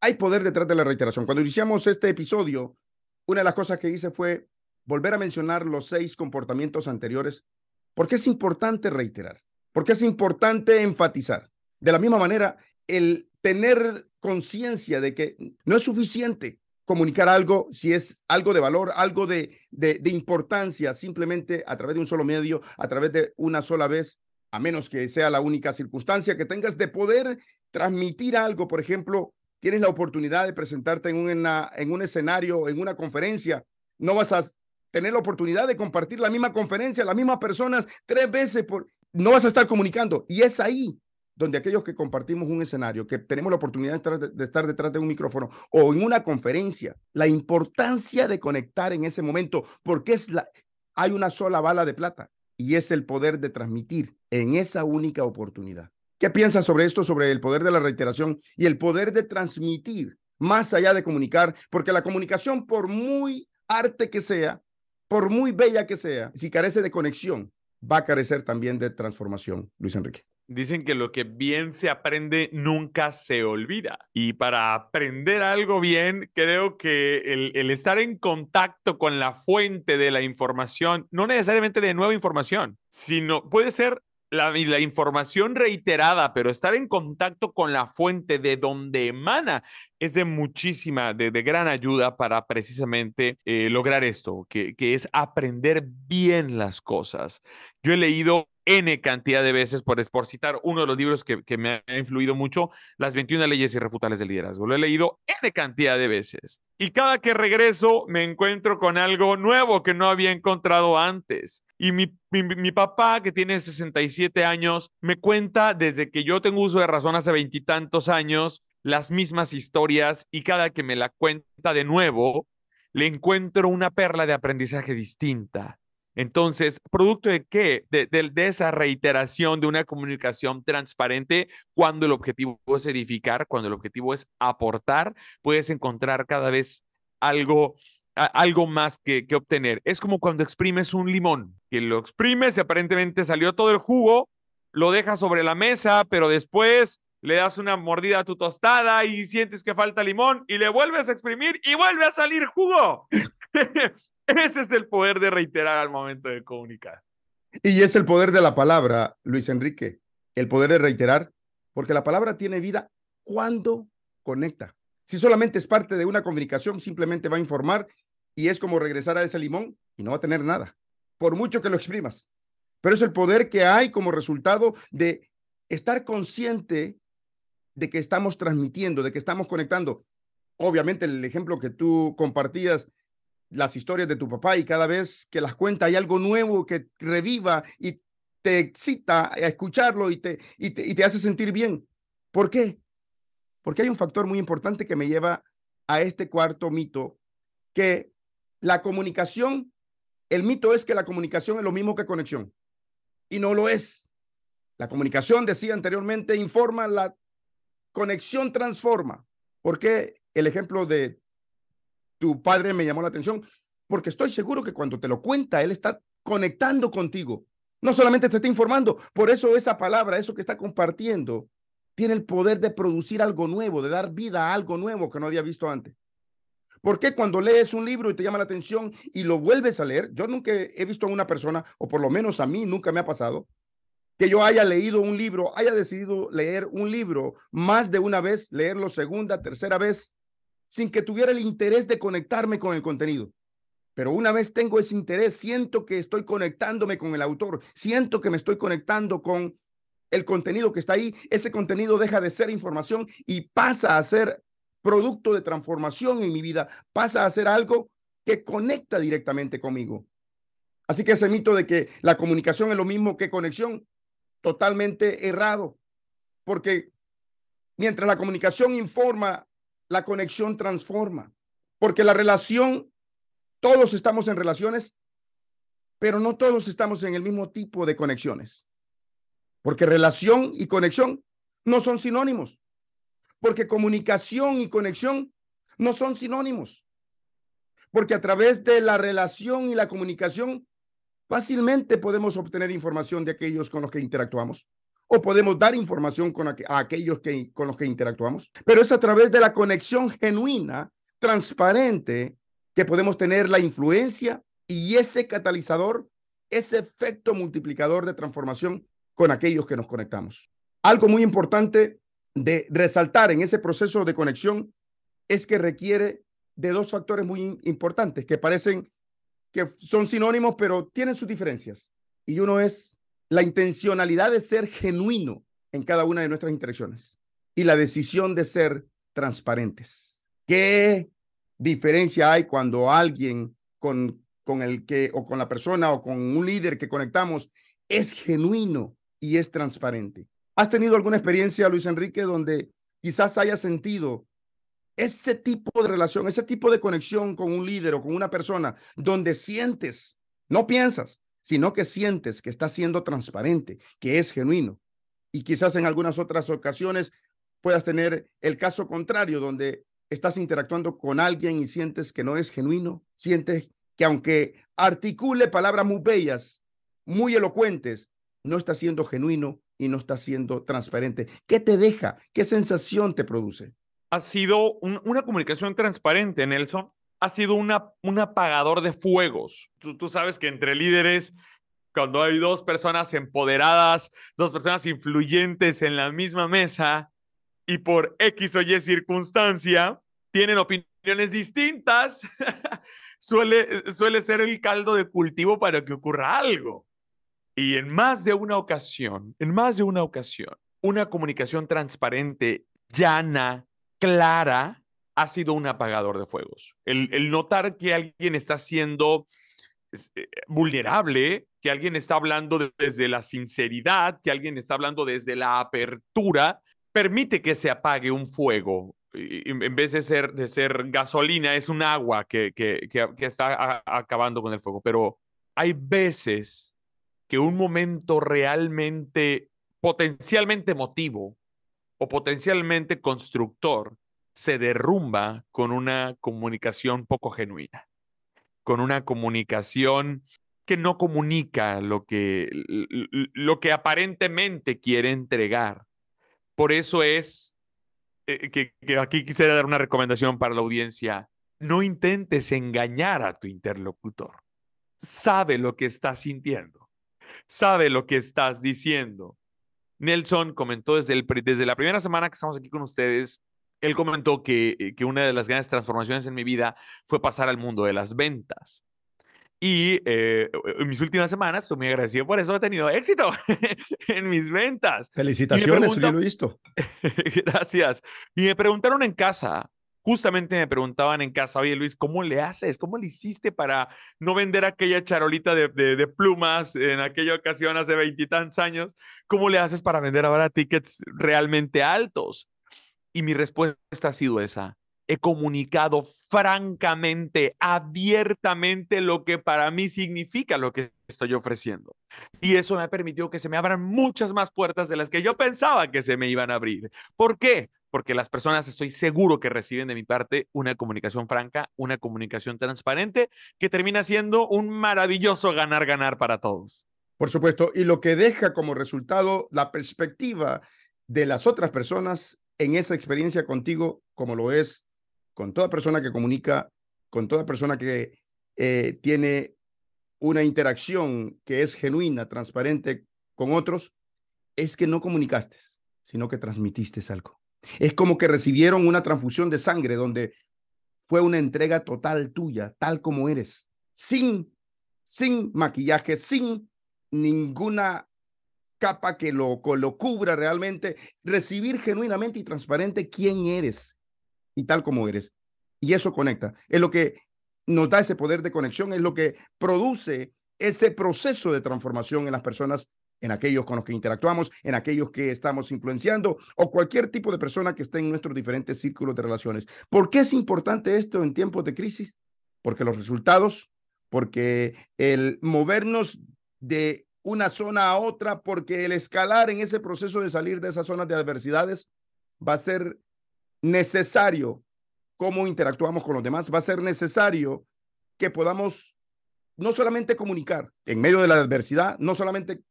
Hay poder detrás de la reiteración. Cuando iniciamos este episodio, una de las cosas que hice fue volver a mencionar los seis comportamientos anteriores, porque es importante reiterar, porque es importante enfatizar. De la misma manera, el tener conciencia de que no es suficiente comunicar algo, si es algo de valor, algo de, de, importancia, simplemente a través de un solo medio, a través de una sola vez, a menos que sea la única circunstancia que tengas de poder transmitir algo. Por ejemplo, tienes la oportunidad de presentarte en, en un escenario, en una conferencia, no vas a tener la oportunidad de compartir la misma conferencia, las mismas personas tres veces, por, no vas a estar comunicando. Y es ahí donde aquellos que compartimos un escenario, que tenemos la oportunidad de estar, detrás de un micrófono o en una conferencia, la importancia de conectar en ese momento, porque es la, hay una sola bala de plata y es el poder de transmitir en esa única oportunidad. ¿Qué piensas sobre esto, sobre el poder de la reiteración y el poder de transmitir más allá de comunicar? Porque la comunicación, por muy arte que sea, por muy bella que sea, si carece de conexión, va a carecer también de transformación, Luis Enrique. Dicen que lo que bien se aprende nunca se olvida. Y para aprender algo bien, creo que el, estar en contacto con la fuente de la información, no necesariamente de nueva información, sino puede ser la, información reiterada, pero estar en contacto con la fuente de donde emana es de muchísima, de, gran ayuda para precisamente eh, lograr esto, que es aprender bien las cosas. Yo he leído N cantidad de veces, por, por citar uno de los libros que, que, me ha influido mucho, Las 21 leyes irrefutables del liderazgo. Lo he leído N cantidad de veces. Y cada que regreso me encuentro con algo nuevo que no había encontrado antes. Y mi, mi, mi papá, que tiene 67 años, me cuenta desde que yo tengo uso de razón hace veintitantos años, las mismas historias y cada que me la cuenta de nuevo, le encuentro una perla de aprendizaje distinta entonces, ¿producto de qué? De, esa reiteración de una comunicación transparente, cuando el objetivo es edificar, cuando el objetivo es aportar, puedes encontrar cada vez algo, algo más que, que obtener. Es como cuando exprimes un limón, que lo exprimes y aparentemente salió todo el jugo, lo dejas sobre la mesa, pero después le das una mordida a tu tostada y sientes que falta limón y le vuelves a exprimir y vuelve a salir jugo. Ese es el poder de reiterar al momento de comunicar. Y es el poder de la palabra, Luis Enrique, el poder de reiterar, porque la palabra tiene vida cuando conecta. Si solamente es parte de una comunicación, simplemente va a informar y es como regresar a ese limón y no va a tener nada, por mucho que lo exprimas. Pero es el poder que hay como resultado de estar consciente de que estamos transmitiendo, de que estamos conectando. Obviamente el ejemplo que tú compartías las historias de tu papá y cada vez que las cuenta hay algo nuevo que reviva y te excita a escucharlo y te, y te, y te hace sentir bien. ¿Por qué? Porque hay un factor muy importante que me lleva a este cuarto mito, que la comunicación, el mito es que la comunicación es lo mismo que conexión. Y no lo es. La comunicación, decía anteriormente, informa, la conexión transforma. ¿Por qué el ejemplo de tu padre me llamó la atención, porque estoy seguro que cuando te lo cuenta, él está conectando contigo. No solamente te está informando, por eso esa palabra, eso que está compartiendo, tiene el poder de producir algo nuevo, de dar vida a algo nuevo que no había visto antes. ¿Por qué cuando lees un libro y te llama la atención y lo vuelves a leer? Yo nunca he visto a una persona, o por lo menos a mí nunca me ha pasado, que yo haya leído un libro, haya decidido leer un libro más de una vez, leerlo segunda, tercera vez, sin que tuviera el interés de conectarme con el contenido. Pero una vez tengo ese interés, siento que estoy conectándome con el autor, siento que me estoy conectando con el contenido que está ahí, ese contenido deja de ser información y pasa a ser producto de transformación en mi vida, pasa a ser algo que conecta directamente conmigo. Así que ese mito de que la comunicación es lo mismo que conexión, totalmente errado, porque mientras la comunicación informa, la conexión transforma, porque la relación, todos estamos en relaciones, pero no todos estamos en el mismo tipo de conexiones, porque relación y conexión no son sinónimos, porque comunicación y conexión no son sinónimos, porque a través de la relación y la comunicación fácilmente podemos obtener información de aquellos con los que interactuamos o podemos dar información con a aquellos que, con los que interactuamos, pero es a través de la conexión genuina, transparente, que podemos tener la influencia y ese catalizador, ese efecto multiplicador de transformación con aquellos que nos conectamos. Algo muy importante de resaltar en ese proceso de conexión es que requiere de dos factores muy importantes que parecen que son sinónimos, pero tienen sus diferencias. Y uno es la intencionalidad de ser genuino en cada una de nuestras interacciones y la decisión de ser transparentes. ¿Qué diferencia hay cuando alguien con, con el que o con la persona o con un líder que conectamos es genuino y es transparente? ¿Has tenido alguna experiencia, Luis Enrique, donde quizás haya sentido ese tipo de relación, ese tipo de conexión con un líder o con una persona, donde sientes, no piensas, sino que sientes que está siendo transparente, que es genuino. y quizás en algunas otras ocasiones puedas tener el caso contrario, donde estás interactuando con alguien y sientes que no es genuino, sientes que aunque articule palabras muy bellas, muy elocuentes, no está siendo genuino y no está siendo transparente. ¿Qué te deja? ¿Qué sensación te produce? Ha sido una comunicación transparente, Nelson. Ha sido una, un apagador de fuegos. Tú, sabes que entre líderes, cuando hay dos personas empoderadas, dos personas influyentes en la misma mesa y por X o Y circunstancia tienen opiniones distintas, suele, suele ser el caldo de cultivo para que ocurra algo. Y en más de una ocasión, en más de una ocasión, una comunicación transparente, llana, clara, ha sido un apagador de fuegos. El, notar que alguien está siendo eh, vulnerable, que alguien está hablando desde la sinceridad, que alguien está hablando desde la apertura, permite que se apague un fuego. en vez de ser, de ser gasolina, es un agua que, que, que está acabando con el fuego. Pero hay veces que un momento realmente potencialmente emotivo o potencialmente constructor se derrumba con una comunicación poco genuina, con una comunicación que no comunica lo que, lo que aparentemente quiere entregar. Por eso es eh, que, aquí quisiera dar una recomendación para la audiencia. No intentes engañar a tu interlocutor. Sabe lo que está sintiendo sabe lo que estás diciendo. Nelson comentó desde, desde la primera semana que estamos aquí con ustedes, él comentó que, eh, que una de las grandes transformaciones en mi vida fue pasar al mundo de las ventas. Y eh, en mis últimas semanas, estoy muy agradecido por eso, he tenido éxito en mis ventas. Felicitaciones, lo he visto. Gracias. Y me preguntaron en casa, justamente me preguntaban en casa, oye Luis, ¿cómo le haces? ¿Cómo le hiciste para no vender aquella charolita de, plumas en aquella ocasión hace veintitantos años? ¿Cómo le haces para vender ahora tickets realmente altos? Y mi respuesta ha sido esa. He comunicado francamente, abiertamente lo que para mí significa lo que estoy ofreciendo. Y eso me ha permitido que se me abran muchas más puertas de las que yo pensaba que se me iban a abrir. ¿Por qué? porque las personas estoy seguro que reciben de mi parte una comunicación franca, una comunicación transparente, que termina siendo un maravilloso ganar-ganar para todos. Por supuesto, y lo que deja como resultado la perspectiva de las otras personas en esa experiencia contigo, como lo es con toda persona que comunica, con toda persona que eh, tiene una interacción que es genuina, transparente con otros, es que no comunicaste, sino que transmitiste algo. Es como que recibieron una transfusión de sangre donde fue una entrega total tuya, tal como eres, sin, sin maquillaje, sin ninguna capa que lo, lo cubra realmente, recibir genuinamente y transparente quién eres y tal como eres. Y eso conecta. Es lo que nos da ese poder de conexión, es lo que produce ese proceso de transformación en las personas en aquellos con los que interactuamos, en aquellos que estamos influenciando o cualquier tipo de persona que esté en nuestros diferentes círculos de relaciones. ¿Por qué es importante esto en tiempos de crisis? Porque los resultados, porque el movernos de una zona a otra, porque el escalar en ese proceso de salir de esas zonas de adversidades va a ser necesario cómo interactuamos con los demás, va a ser necesario que podamos no solamente comunicar en medio de la adversidad, no solamente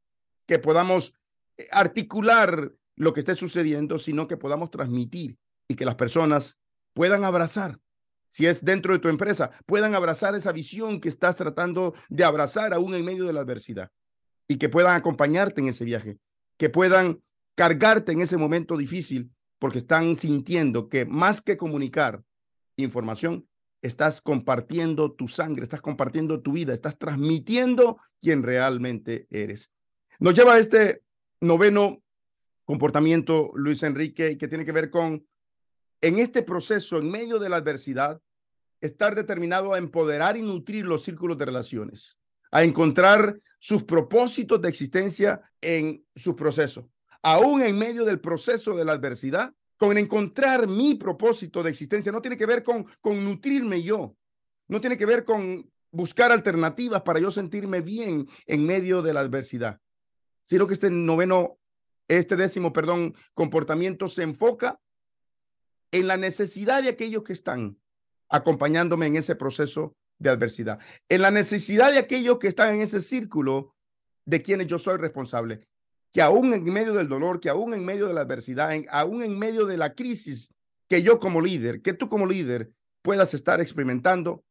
que podamos eh, articular lo que esté sucediendo, sino que podamos transmitir y que las personas puedan abrazar, si es dentro de tu empresa, puedan abrazar esa visión que estás tratando de abrazar aún en medio de la adversidad y que puedan acompañarte en ese viaje, que puedan cargarte en ese momento difícil porque están sintiendo que más que comunicar información, estás compartiendo tu sangre, estás compartiendo tu vida, estás transmitiendo quién realmente eres. Nos lleva a este noveno comportamiento, Luis Enrique, que tiene que ver con, en este proceso, en medio de la adversidad, estar determinado a empoderar y nutrir los círculos de relaciones, a encontrar sus propósitos de existencia en su proceso. Aún en medio del proceso de la adversidad, con encontrar mi propósito de existencia, no tiene que ver con, con nutrirme yo, no tiene que ver con buscar alternativas para yo sentirme bien en medio de la adversidad sino que este noveno este décimo, perdón, comportamiento se enfoca en la necesidad de aquellos que están acompañándome en ese proceso de adversidad, en la necesidad de aquellos que están en ese círculo de quienes yo soy responsable, que aún en medio del dolor, que aún en medio de la adversidad, aún en medio de la crisis que yo como líder, que tú como líder puedas estar experimentando,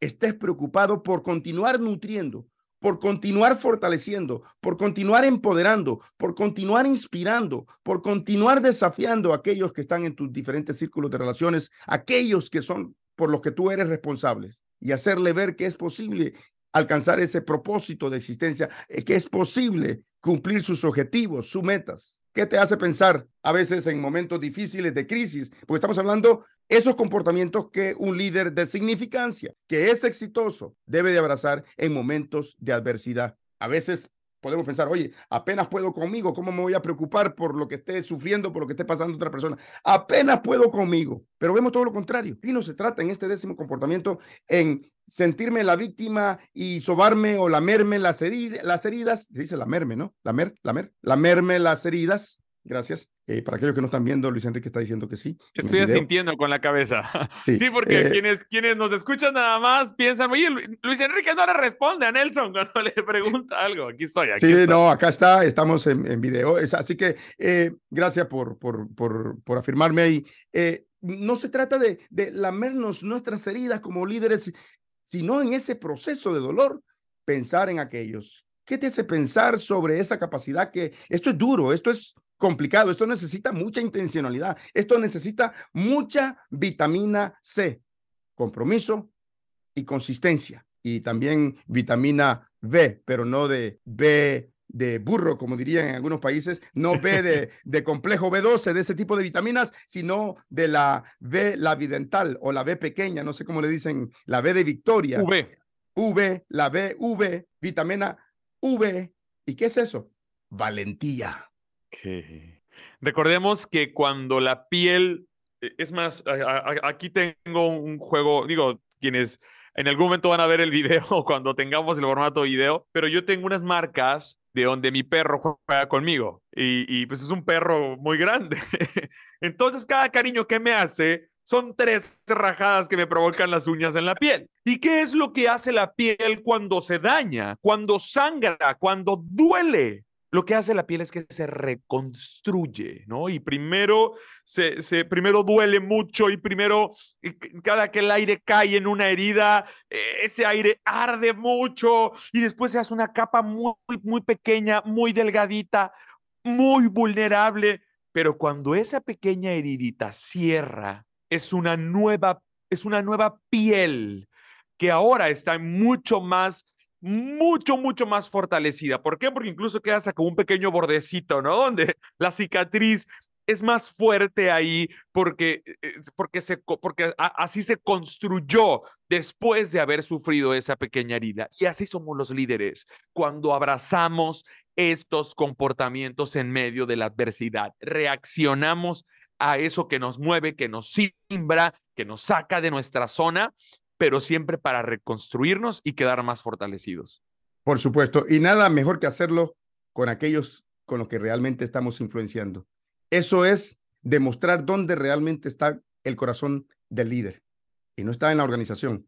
estés preocupado por continuar nutriendo, por continuar fortaleciendo, por continuar empoderando, por continuar inspirando, por continuar desafiando a aquellos que están en tus diferentes círculos de relaciones, aquellos que son por los que tú eres responsable y hacerle ver que es posible alcanzar ese propósito de existencia, eh, que es posible cumplir sus objetivos, sus metas. ¿Qué te hace pensar a veces en momentos difíciles de crisis? Porque estamos hablando esos comportamientos que un líder de significancia, que es exitoso, debe de abrazar en momentos de adversidad. A veces podemos pensar, oye, apenas puedo conmigo, ¿cómo me voy a preocupar por lo que esté sufriendo, por lo que esté pasando otra persona? Apenas puedo conmigo, pero vemos todo lo contrario. Y no se trata en este décimo comportamiento en sentirme la víctima y sobarme o lamerme las, heridas, las heridas, se dice lamerme, ¿no? Lamer, lamer, lamerme las heridas, Gracias. Eh, para aquellos que no están viendo, Luis Enrique está diciendo que sí. Estoy asintiendo con la cabeza. Sí, porque eh, quienes, quienes nos escuchan nada más piensan, oye, Luis Enrique no le responde a Nelson cuando le pregunta algo. Aquí estoy. Aquí sí, no, acá está, estamos en, en video. Es, así que eh, gracias por, por, por, por, afirmarme ahí. no se trata de, de lamernos nuestras heridas como líderes, sino en ese proceso de dolor, pensar en aquellos. ¿Qué te hace pensar sobre esa capacidad que esto es duro, esto es complicado. Esto necesita mucha intencionalidad. Esto necesita mucha vitamina C, compromiso y consistencia. Y también vitamina B, pero no de B de burro, como dirían en algunos países, no B de, de, complejo B12, de ese tipo de vitaminas, sino de la B, la bidental o la B pequeña, no sé cómo le dicen, la B de Victoria. V. V, la B, V, vitamina V. ¿Y qué es eso? Valentía. Recordemos que cuando la piel, e, es más, aquí tengo un juego, digo, quienes en algún momento van a ver el video cuando tengamos el formato video, pero yo tengo unas marcas de donde mi perro juega conmigo y, y pues es un perro muy grande. Entonces cada cariño que me hace son tres rajadas que me provocan las uñas en la piel. ¿Y qué es lo que hace la piel cuando se daña, cuando sangra, cuando duele? Lo que hace la piel es que se reconstruye, ¿no? Y primero, se, primero duele mucho y primero, cada que el aire cae en una herida, e, ese aire arde mucho y después se hace una capa muy, muy pequeña, muy delgadita, muy vulnerable. Pero cuando esa pequeña heridita cierra, es una nueva, es una nueva piel que ahora está mucho más mucho, mucho más fortalecida. ¿Por qué? Porque incluso queda como un pequeño bordecito, ¿no? Donde la cicatriz es más fuerte ahí porque, eh, porque, se, porque así se construyó después de haber sufrido esa pequeña herida. Y así somos los líderes cuando abrazamos estos comportamientos en medio de la adversidad. Reaccionamos a eso que nos mueve, que nos simbra, que nos saca de nuestra zona pero siempre para reconstruirnos y quedar más fortalecidos. Por supuesto, y nada mejor que hacerlo con aquellos con los que realmente estamos influenciando. Eso es demostrar dónde realmente está el corazón del líder. Y no está en la organización.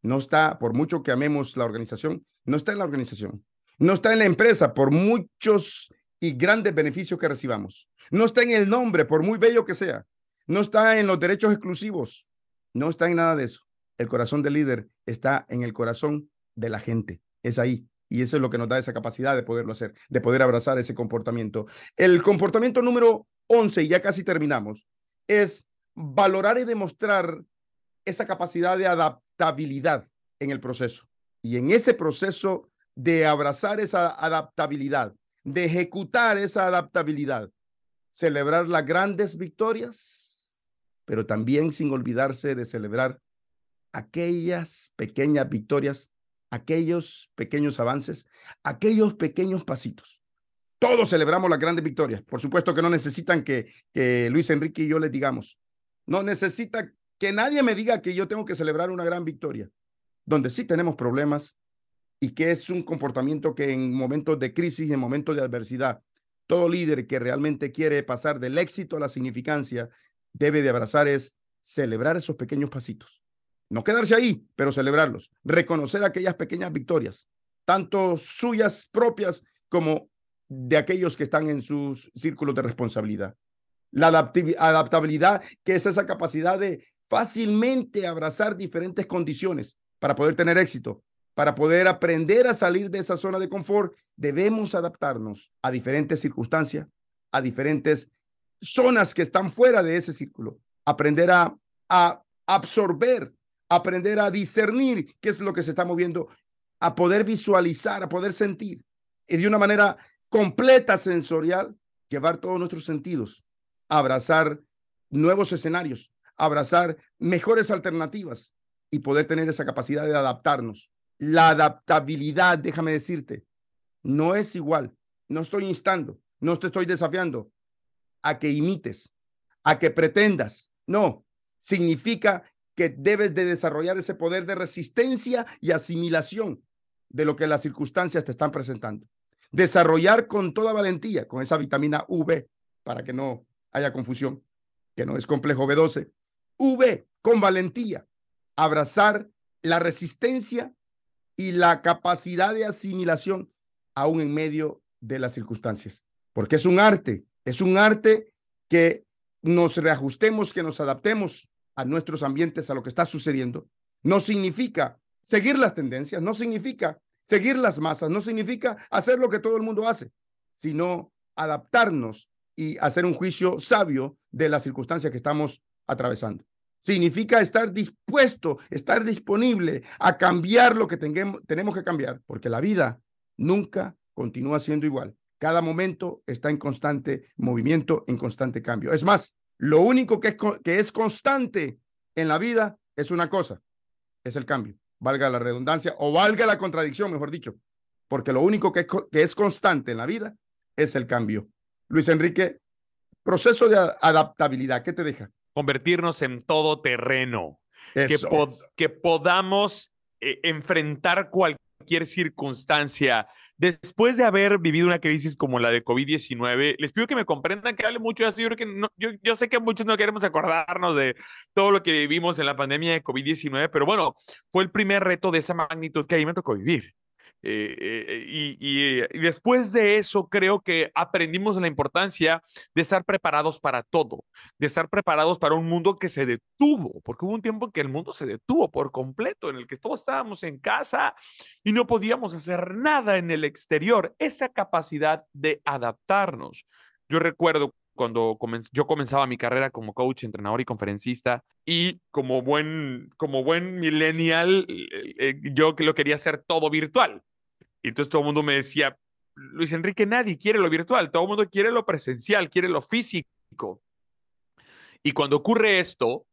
No está, por mucho que amemos la organización, no está en la organización. No está en la empresa, por muchos y grandes beneficios que recibamos. No está en el nombre, por muy bello que sea. No está en los derechos exclusivos. No está en nada de eso. El corazón del líder está en el corazón de la gente. Es ahí. Y eso es lo que nos da esa capacidad de poderlo hacer, de poder abrazar ese comportamiento. El comportamiento número 11, y ya casi terminamos, es valorar y demostrar esa capacidad de adaptabilidad en el proceso. Y en ese proceso de abrazar esa adaptabilidad, de ejecutar esa adaptabilidad, celebrar las grandes victorias, pero también sin olvidarse de celebrar aquellas pequeñas victorias, aquellos pequeños avances, aquellos pequeños pasitos. Todos celebramos las grandes victorias. Por supuesto que no necesitan que, Luis Enrique y yo les digamos. No necesita que nadie me diga que yo tengo que celebrar una gran victoria. Donde sí tenemos problemas y que es un comportamiento que en momentos de crisis, en momentos de adversidad, todo líder que realmente quiere pasar del éxito a la significancia debe de abrazar es celebrar esos pequeños pasitos. No quedarse ahí, pero celebrarlos. Reconocer aquellas pequeñas victorias, tanto suyas propias como de aquellos que están en sus círculos de responsabilidad. La adaptabilidad, que es esa capacidad de fácilmente abrazar diferentes condiciones para poder tener éxito, para poder aprender a salir de esa zona de confort, debemos adaptarnos a diferentes circunstancias, a diferentes zonas que están fuera de ese círculo, aprender a, a absorber, aprender a discernir qué es lo que se está moviendo, a poder visualizar, a poder sentir y de una manera completa sensorial, llevar todos nuestros sentidos, abrazar nuevos escenarios, abrazar mejores alternativas y poder tener esa capacidad de adaptarnos. La adaptabilidad, déjame decirte, no es igual. No estoy instando, no te estoy desafiando a que imites, a que pretendas. No, significa que debes de desarrollar ese poder de resistencia y asimilación de lo que las circunstancias te están presentando. Desarrollar con toda valentía, con esa vitamina V, para que no haya confusión, que no es complejo B12. V, con valentía, abrazar la resistencia y la capacidad de asimilación aún en medio de las circunstancias. Porque es un arte, es un arte que nos reajustemos, que nos adaptemos a nuestros ambientes, a lo que está sucediendo. No significa seguir las tendencias, no significa seguir las masas, no significa hacer lo que todo el mundo hace, sino adaptarnos y hacer un juicio sabio de las circunstancias que estamos atravesando. Significa estar dispuesto, estar disponible a cambiar lo que tenemos que cambiar, porque la vida nunca continúa siendo igual. Cada momento está en constante movimiento, en constante cambio. Es más, lo único que es, que es constante en la vida es una cosa, es el cambio, valga la redundancia o valga la contradicción, mejor dicho, porque lo único que es, que es constante en la vida es el cambio. Luis Enrique, proceso de adaptabilidad, ¿qué te deja? Convertirnos en todo terreno, que, que, podamos eh, enfrentar cualquier circunstancia después de haber vivido una crisis como la de COVID-19, les pido que me comprendan que hable mucho de eso. Yo, yo, sé que muchos no queremos acordarnos de todo lo que vivimos en la pandemia de COVID-19, pero bueno, fue el primer reto de esa magnitud que a mí me tocó vivir. Eh, eh, y, después de eso, creo que aprendimos la importancia de estar preparados para todo, de estar preparados para un mundo que se detuvo, porque hubo un tiempo en que el mundo se detuvo por completo, en el que todos estábamos en casa y no podíamos hacer nada en el exterior. Esa capacidad de adaptarnos. Yo recuerdo cuando yo comenzaba mi carrera como coach, entrenador y conferencista y como buen, como buen millennial, eh, eh, yo lo quería hacer todo virtual. Y entonces todo el mundo me decía, Luis Enrique, nadie quiere lo virtual, todo el mundo quiere lo presencial, quiere lo físico. Y cuando ocurre esto,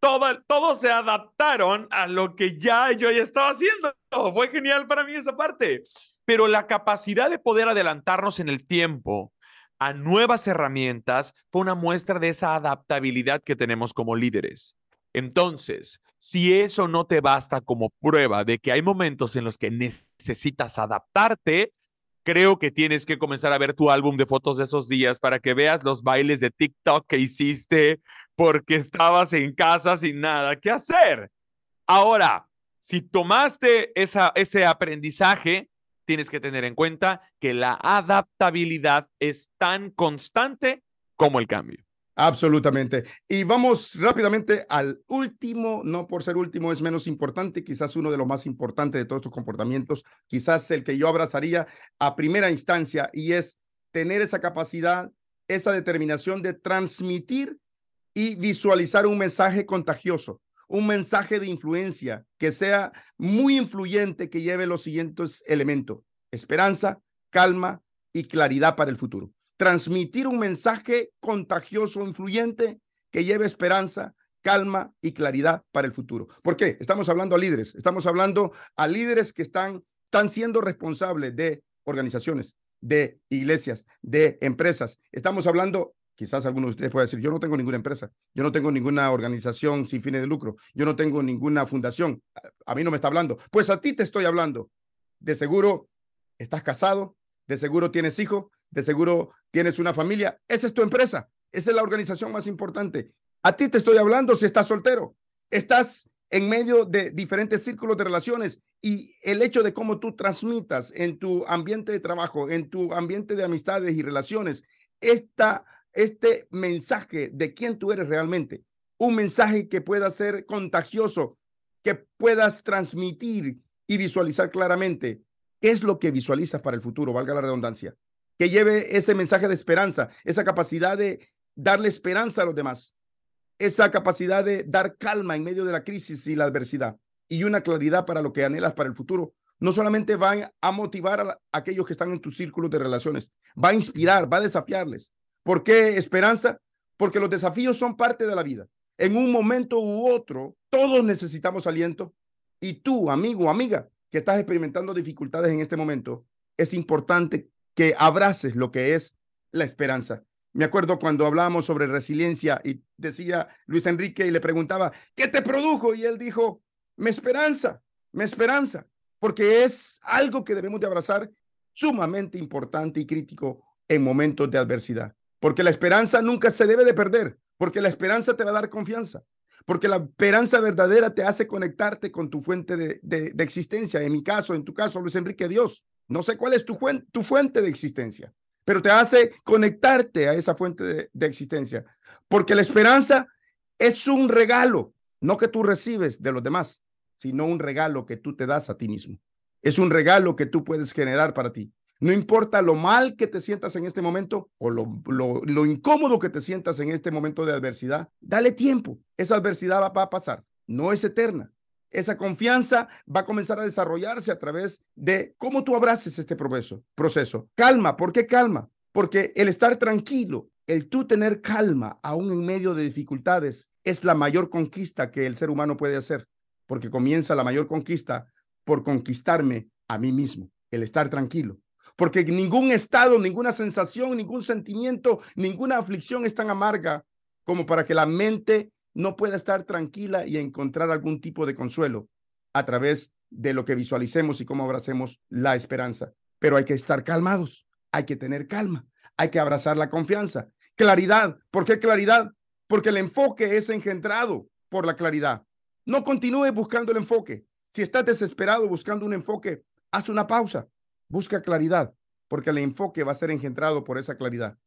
todo, todos se adaptaron a lo que ya yo ya estaba haciendo. Fue genial para mí esa parte. Pero la capacidad de poder adelantarnos en el tiempo a nuevas herramientas fue una muestra de esa adaptabilidad que tenemos como líderes. Entonces, si eso no te basta como prueba de que hay momentos en los que necesitas adaptarte, creo que tienes que comenzar a ver tu álbum de fotos de esos días para que veas los bailes de TikTok que hiciste porque estabas en casa sin nada que hacer. Ahora, si tomaste esa, ese aprendizaje, tienes que tener en cuenta que la adaptabilidad es tan constante como el cambio. Absolutamente. Y vamos rápidamente al último, no por ser último es menos importante, quizás uno de los más importantes de todos estos comportamientos, quizás el que yo abrazaría a primera instancia y es tener esa capacidad, esa determinación de transmitir y visualizar un mensaje contagioso, un mensaje de influencia que sea muy influyente, que lleve los siguientes elementos, esperanza, calma y claridad para el futuro. Transmitir un mensaje contagioso, influyente, que lleve esperanza, calma y claridad para el futuro. ¿Por qué? Estamos hablando a líderes, estamos hablando a líderes que están, están siendo responsables de organizaciones, de iglesias, de empresas. Estamos hablando Quizás algunos de ustedes puedan decir, yo no tengo ninguna empresa, yo no tengo ninguna organización sin fines de lucro, yo no tengo ninguna fundación, a, mí no me está hablando. Pues a ti te estoy hablando. De seguro estás casado, de seguro tienes hijos, de seguro tienes una familia, esa es tu empresa, esa es la organización más importante. A ti te estoy hablando si estás soltero, estás en medio de diferentes círculos de relaciones y el hecho de cómo tú transmitas en tu ambiente de trabajo, en tu ambiente de amistades y relaciones, esta, este mensaje de quién tú eres realmente, un mensaje que pueda ser contagioso, que puedas transmitir y visualizar claramente qué es lo que visualizas para el futuro, valga la redundancia, que lleve ese mensaje de esperanza, esa capacidad de darle esperanza a los demás, esa capacidad de dar calma en medio de la crisis y la adversidad y una claridad para lo que anhelas para el futuro. No solamente va a motivar a, aquellos que están en tu círculo de relaciones, va a inspirar, va a desafiarles. ¿Por qué esperanza? Porque los desafíos son parte de la vida. En un momento u otro, todos necesitamos aliento y tú, amigo, amiga, que estás experimentando dificultades en este momento, es importante que abraces lo que es la esperanza. Me acuerdo cuando hablábamos sobre resiliencia y decía Luis Enrique y le preguntaba, ¿qué te produjo? Y él dijo, me esperanza, me esperanza, porque es algo que debemos de abrazar sumamente importante y crítico en momentos de adversidad, porque la esperanza nunca se debe de perder, porque la esperanza te va a dar confianza, porque la esperanza verdadera te hace conectarte con tu fuente de, de, existencia. En mi caso, en tu caso, Luis Enrique, Dios. No sé cuál es tu, fuente de existencia, pero te hace conectarte a esa fuente de, de existencia, porque la esperanza es un regalo, no que tú recibes de los demás, sino un regalo que tú te das a ti mismo. Es un regalo que tú puedes generar para ti. No importa lo mal que te sientas en este momento o lo, incómodo que te sientas en este momento de adversidad, dale tiempo. Esa adversidad va, a pasar. No es eterna. Esa confianza va a comenzar a desarrollarse a través de cómo tú abraces este proceso. proceso. Calma. ¿Por qué calma? Porque el estar tranquilo, el tú tener calma aún en medio de dificultades, es la mayor conquista que el ser humano puede hacer. Porque comienza la mayor conquista por conquistarme a mí mismo, el estar tranquilo porque ningún estado, ninguna sensación, ningún sentimiento, ninguna aflicción es tan amarga como para que la mente no pueda estar tranquila y encontrar algún tipo de consuelo a través de lo que visualicemos y cómo abracemos la esperanza. Pero hay que estar calmados, hay que tener calma, hay que abrazar la confianza. Claridad, ¿por qué claridad? Porque el enfoque es engendrado por la claridad. No continúe buscando el enfoque. Si estás desesperado buscando un enfoque, haz una pausa. Busca claridad, porque el enfoque va a ser engendrado por esa claridad.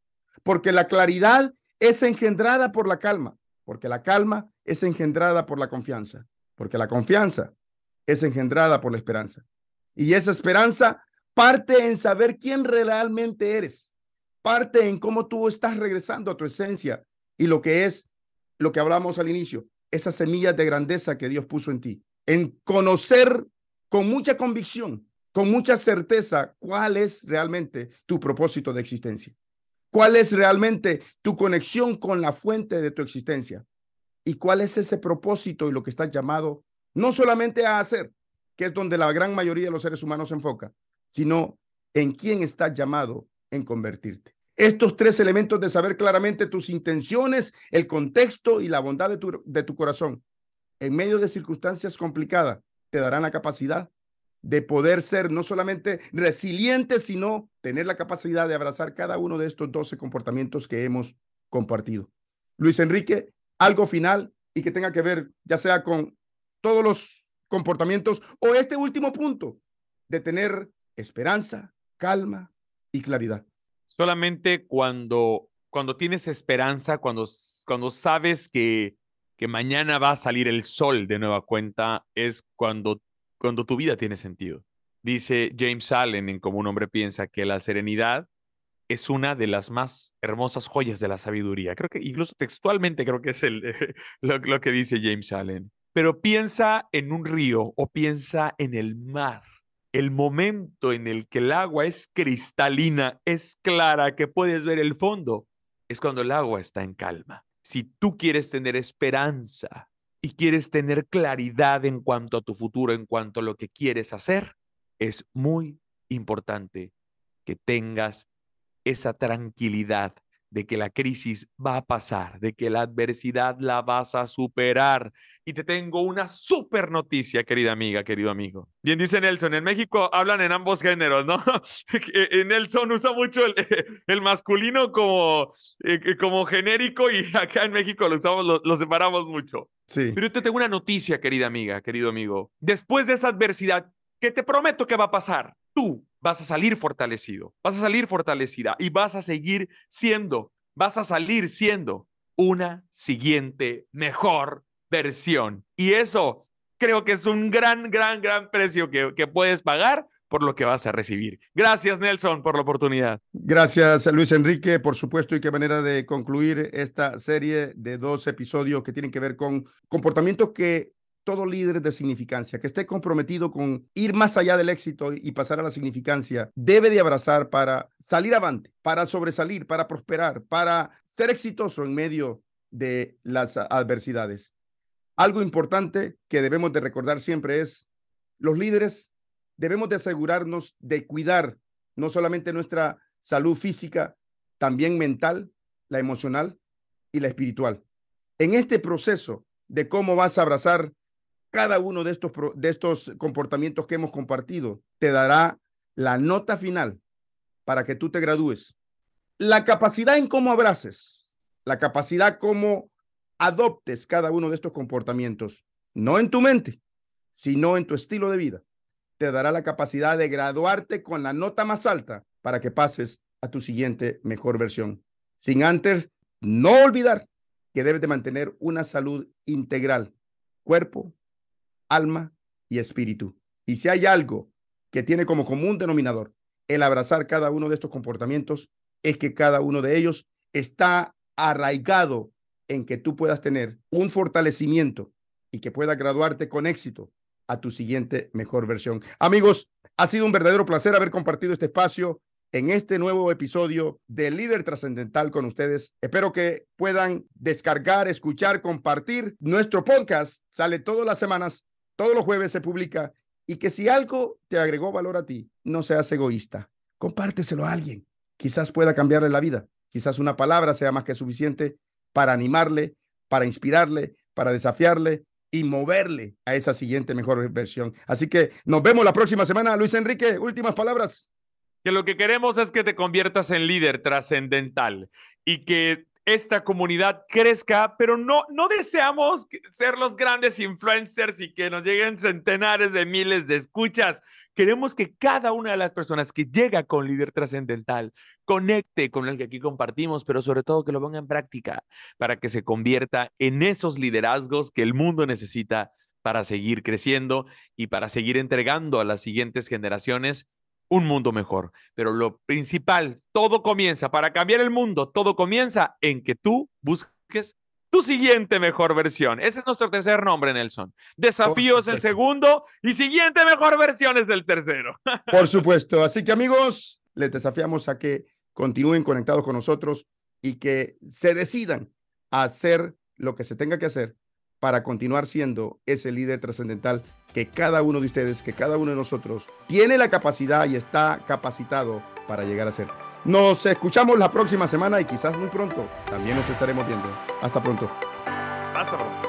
Porque la claridad es engendrada por la calma, porque la calma es engendrada por la confianza, porque la confianza es engendrada por la esperanza. Y esa esperanza parte en saber quién realmente eres, parte en cómo tú estás regresando a tu esencia y lo que es lo que hablamos al inicio, esas semillas de grandeza que Dios puso en ti, en conocer con mucha convicción con mucha certeza cuál es realmente tu propósito de existencia, cuál es realmente tu conexión con la fuente de tu existencia y cuál es ese propósito y lo que estás llamado no solamente a hacer, que es donde la gran mayoría de los seres humanos se enfoca, sino en quién estás llamado en convertirte. Estos tres elementos de saber claramente tus intenciones, el contexto y la bondad de tu, de tu corazón en medio de circunstancias complicadas te darán la capacidad de poder ser no solamente resilientes, sino tener la capacidad de abrazar cada uno de estos 12 comportamientos que hemos compartido. Luis Enrique, algo final y que tenga que ver ya sea con todos los comportamientos o este último punto de tener esperanza, calma y claridad. Solamente cuando, cuando tienes esperanza, cuando, cuando sabes que, que mañana va a salir el sol de nueva cuenta, es cuando cuando tu vida tiene sentido. Dice James Allen en Como un hombre piensa que la serenidad es una de las más hermosas joyas de la sabiduría. Creo que incluso textualmente creo que es el, lo, lo que dice James Allen. Pero piensa en un río o piensa en el mar. El momento en el que el agua es cristalina, es clara, que puedes ver el fondo, es cuando el agua está en calma. Si tú quieres tener esperanza, y quieres tener claridad en cuanto a tu futuro, en cuanto a lo que quieres hacer, es muy importante que tengas esa tranquilidad de que la crisis va a pasar, de que la adversidad la vas a superar. Y te tengo una súper noticia, querida amiga, querido amigo. Bien dice Nelson, en México hablan en ambos géneros, ¿no? Nelson usa mucho el, el masculino como, eh, como genérico y acá en México lo usamos, lo, lo separamos mucho. Sí. Pero yo te tengo una noticia, querida amiga, querido amigo. Después de esa adversidad, que te prometo que va a pasar, tú vas a salir fortalecido, vas a salir fortalecida y vas a seguir siendo, vas a salir siendo una siguiente mejor versión. Y eso creo que es un gran, gran, gran precio que, puedes pagar por lo que vas a recibir. Gracias, Nelson, por la oportunidad. Gracias, Luis Enrique, por supuesto, y qué manera de concluir esta serie de dos episodios que tienen que ver con comportamientos que todo líder de significancia, que esté comprometido con ir más allá del éxito y pasar a la significancia, debe de abrazar para salir avante, para sobresalir, para prosperar, para ser exitoso en medio de las adversidades. Algo importante que debemos de recordar siempre es, los líderes debemos de asegurarnos de cuidar no solamente nuestra salud física, también mental, la emocional y la espiritual. En este proceso de cómo vas a abrazar cada uno de estos, de estos comportamientos que hemos compartido te dará la nota final para que tú te gradúes. La capacidad en cómo abraces, la capacidad cómo adoptes cada uno de estos comportamientos, no en tu mente, sino en tu estilo de vida, te dará la capacidad de graduarte con la nota más alta para que pases a tu siguiente mejor versión. Sin antes, no olvidar que debes de mantener una salud integral, cuerpo, alma y espíritu. Y si hay algo que tiene como común denominador el abrazar cada uno de estos comportamientos, es que cada uno de ellos está arraigado en que tú puedas tener un fortalecimiento y que puedas graduarte con éxito a tu siguiente mejor versión. Amigos, ha sido un verdadero placer haber compartido este espacio en este nuevo episodio de Líder Trascendental con ustedes. Espero que puedan descargar, escuchar, compartir. Nuestro podcast sale todas las semanas todos los jueves se publica y que si algo te agregó valor a ti, no seas egoísta. Compárteselo a alguien. Quizás pueda cambiarle la vida. Quizás una palabra sea más que suficiente para animarle, para inspirarle, para desafiarle y moverle a esa siguiente mejor versión. Así que nos vemos la próxima semana. Luis Enrique, últimas palabras. Que lo que queremos es que te conviertas en líder trascendental y que esta comunidad crezca, pero no, no deseamos ser los grandes influencers y que nos lleguen centenares de miles de escuchas. Queremos que cada una de las personas que llega con líder trascendental conecte con el que aquí compartimos, pero sobre todo que lo ponga en práctica para que se convierta en esos liderazgos que el mundo necesita para seguir creciendo y para seguir entregando a las siguientes generaciones un mundo mejor. Pero lo principal, todo comienza, para cambiar el mundo, todo comienza en que tú busques tu siguiente mejor versión. Ese es nuestro tercer nombre, Nelson. Desafío es el segundo y siguiente mejor versión es el tercero. Por supuesto. Así que amigos, les desafiamos a que continúen conectados con nosotros y que se decidan a hacer lo que se tenga que hacer para continuar siendo ese líder trascendental que cada uno de ustedes, que cada uno de nosotros tiene la capacidad y está capacitado para llegar a ser. Nos escuchamos la próxima semana y quizás muy pronto también nos estaremos viendo. Hasta pronto. Hasta pronto.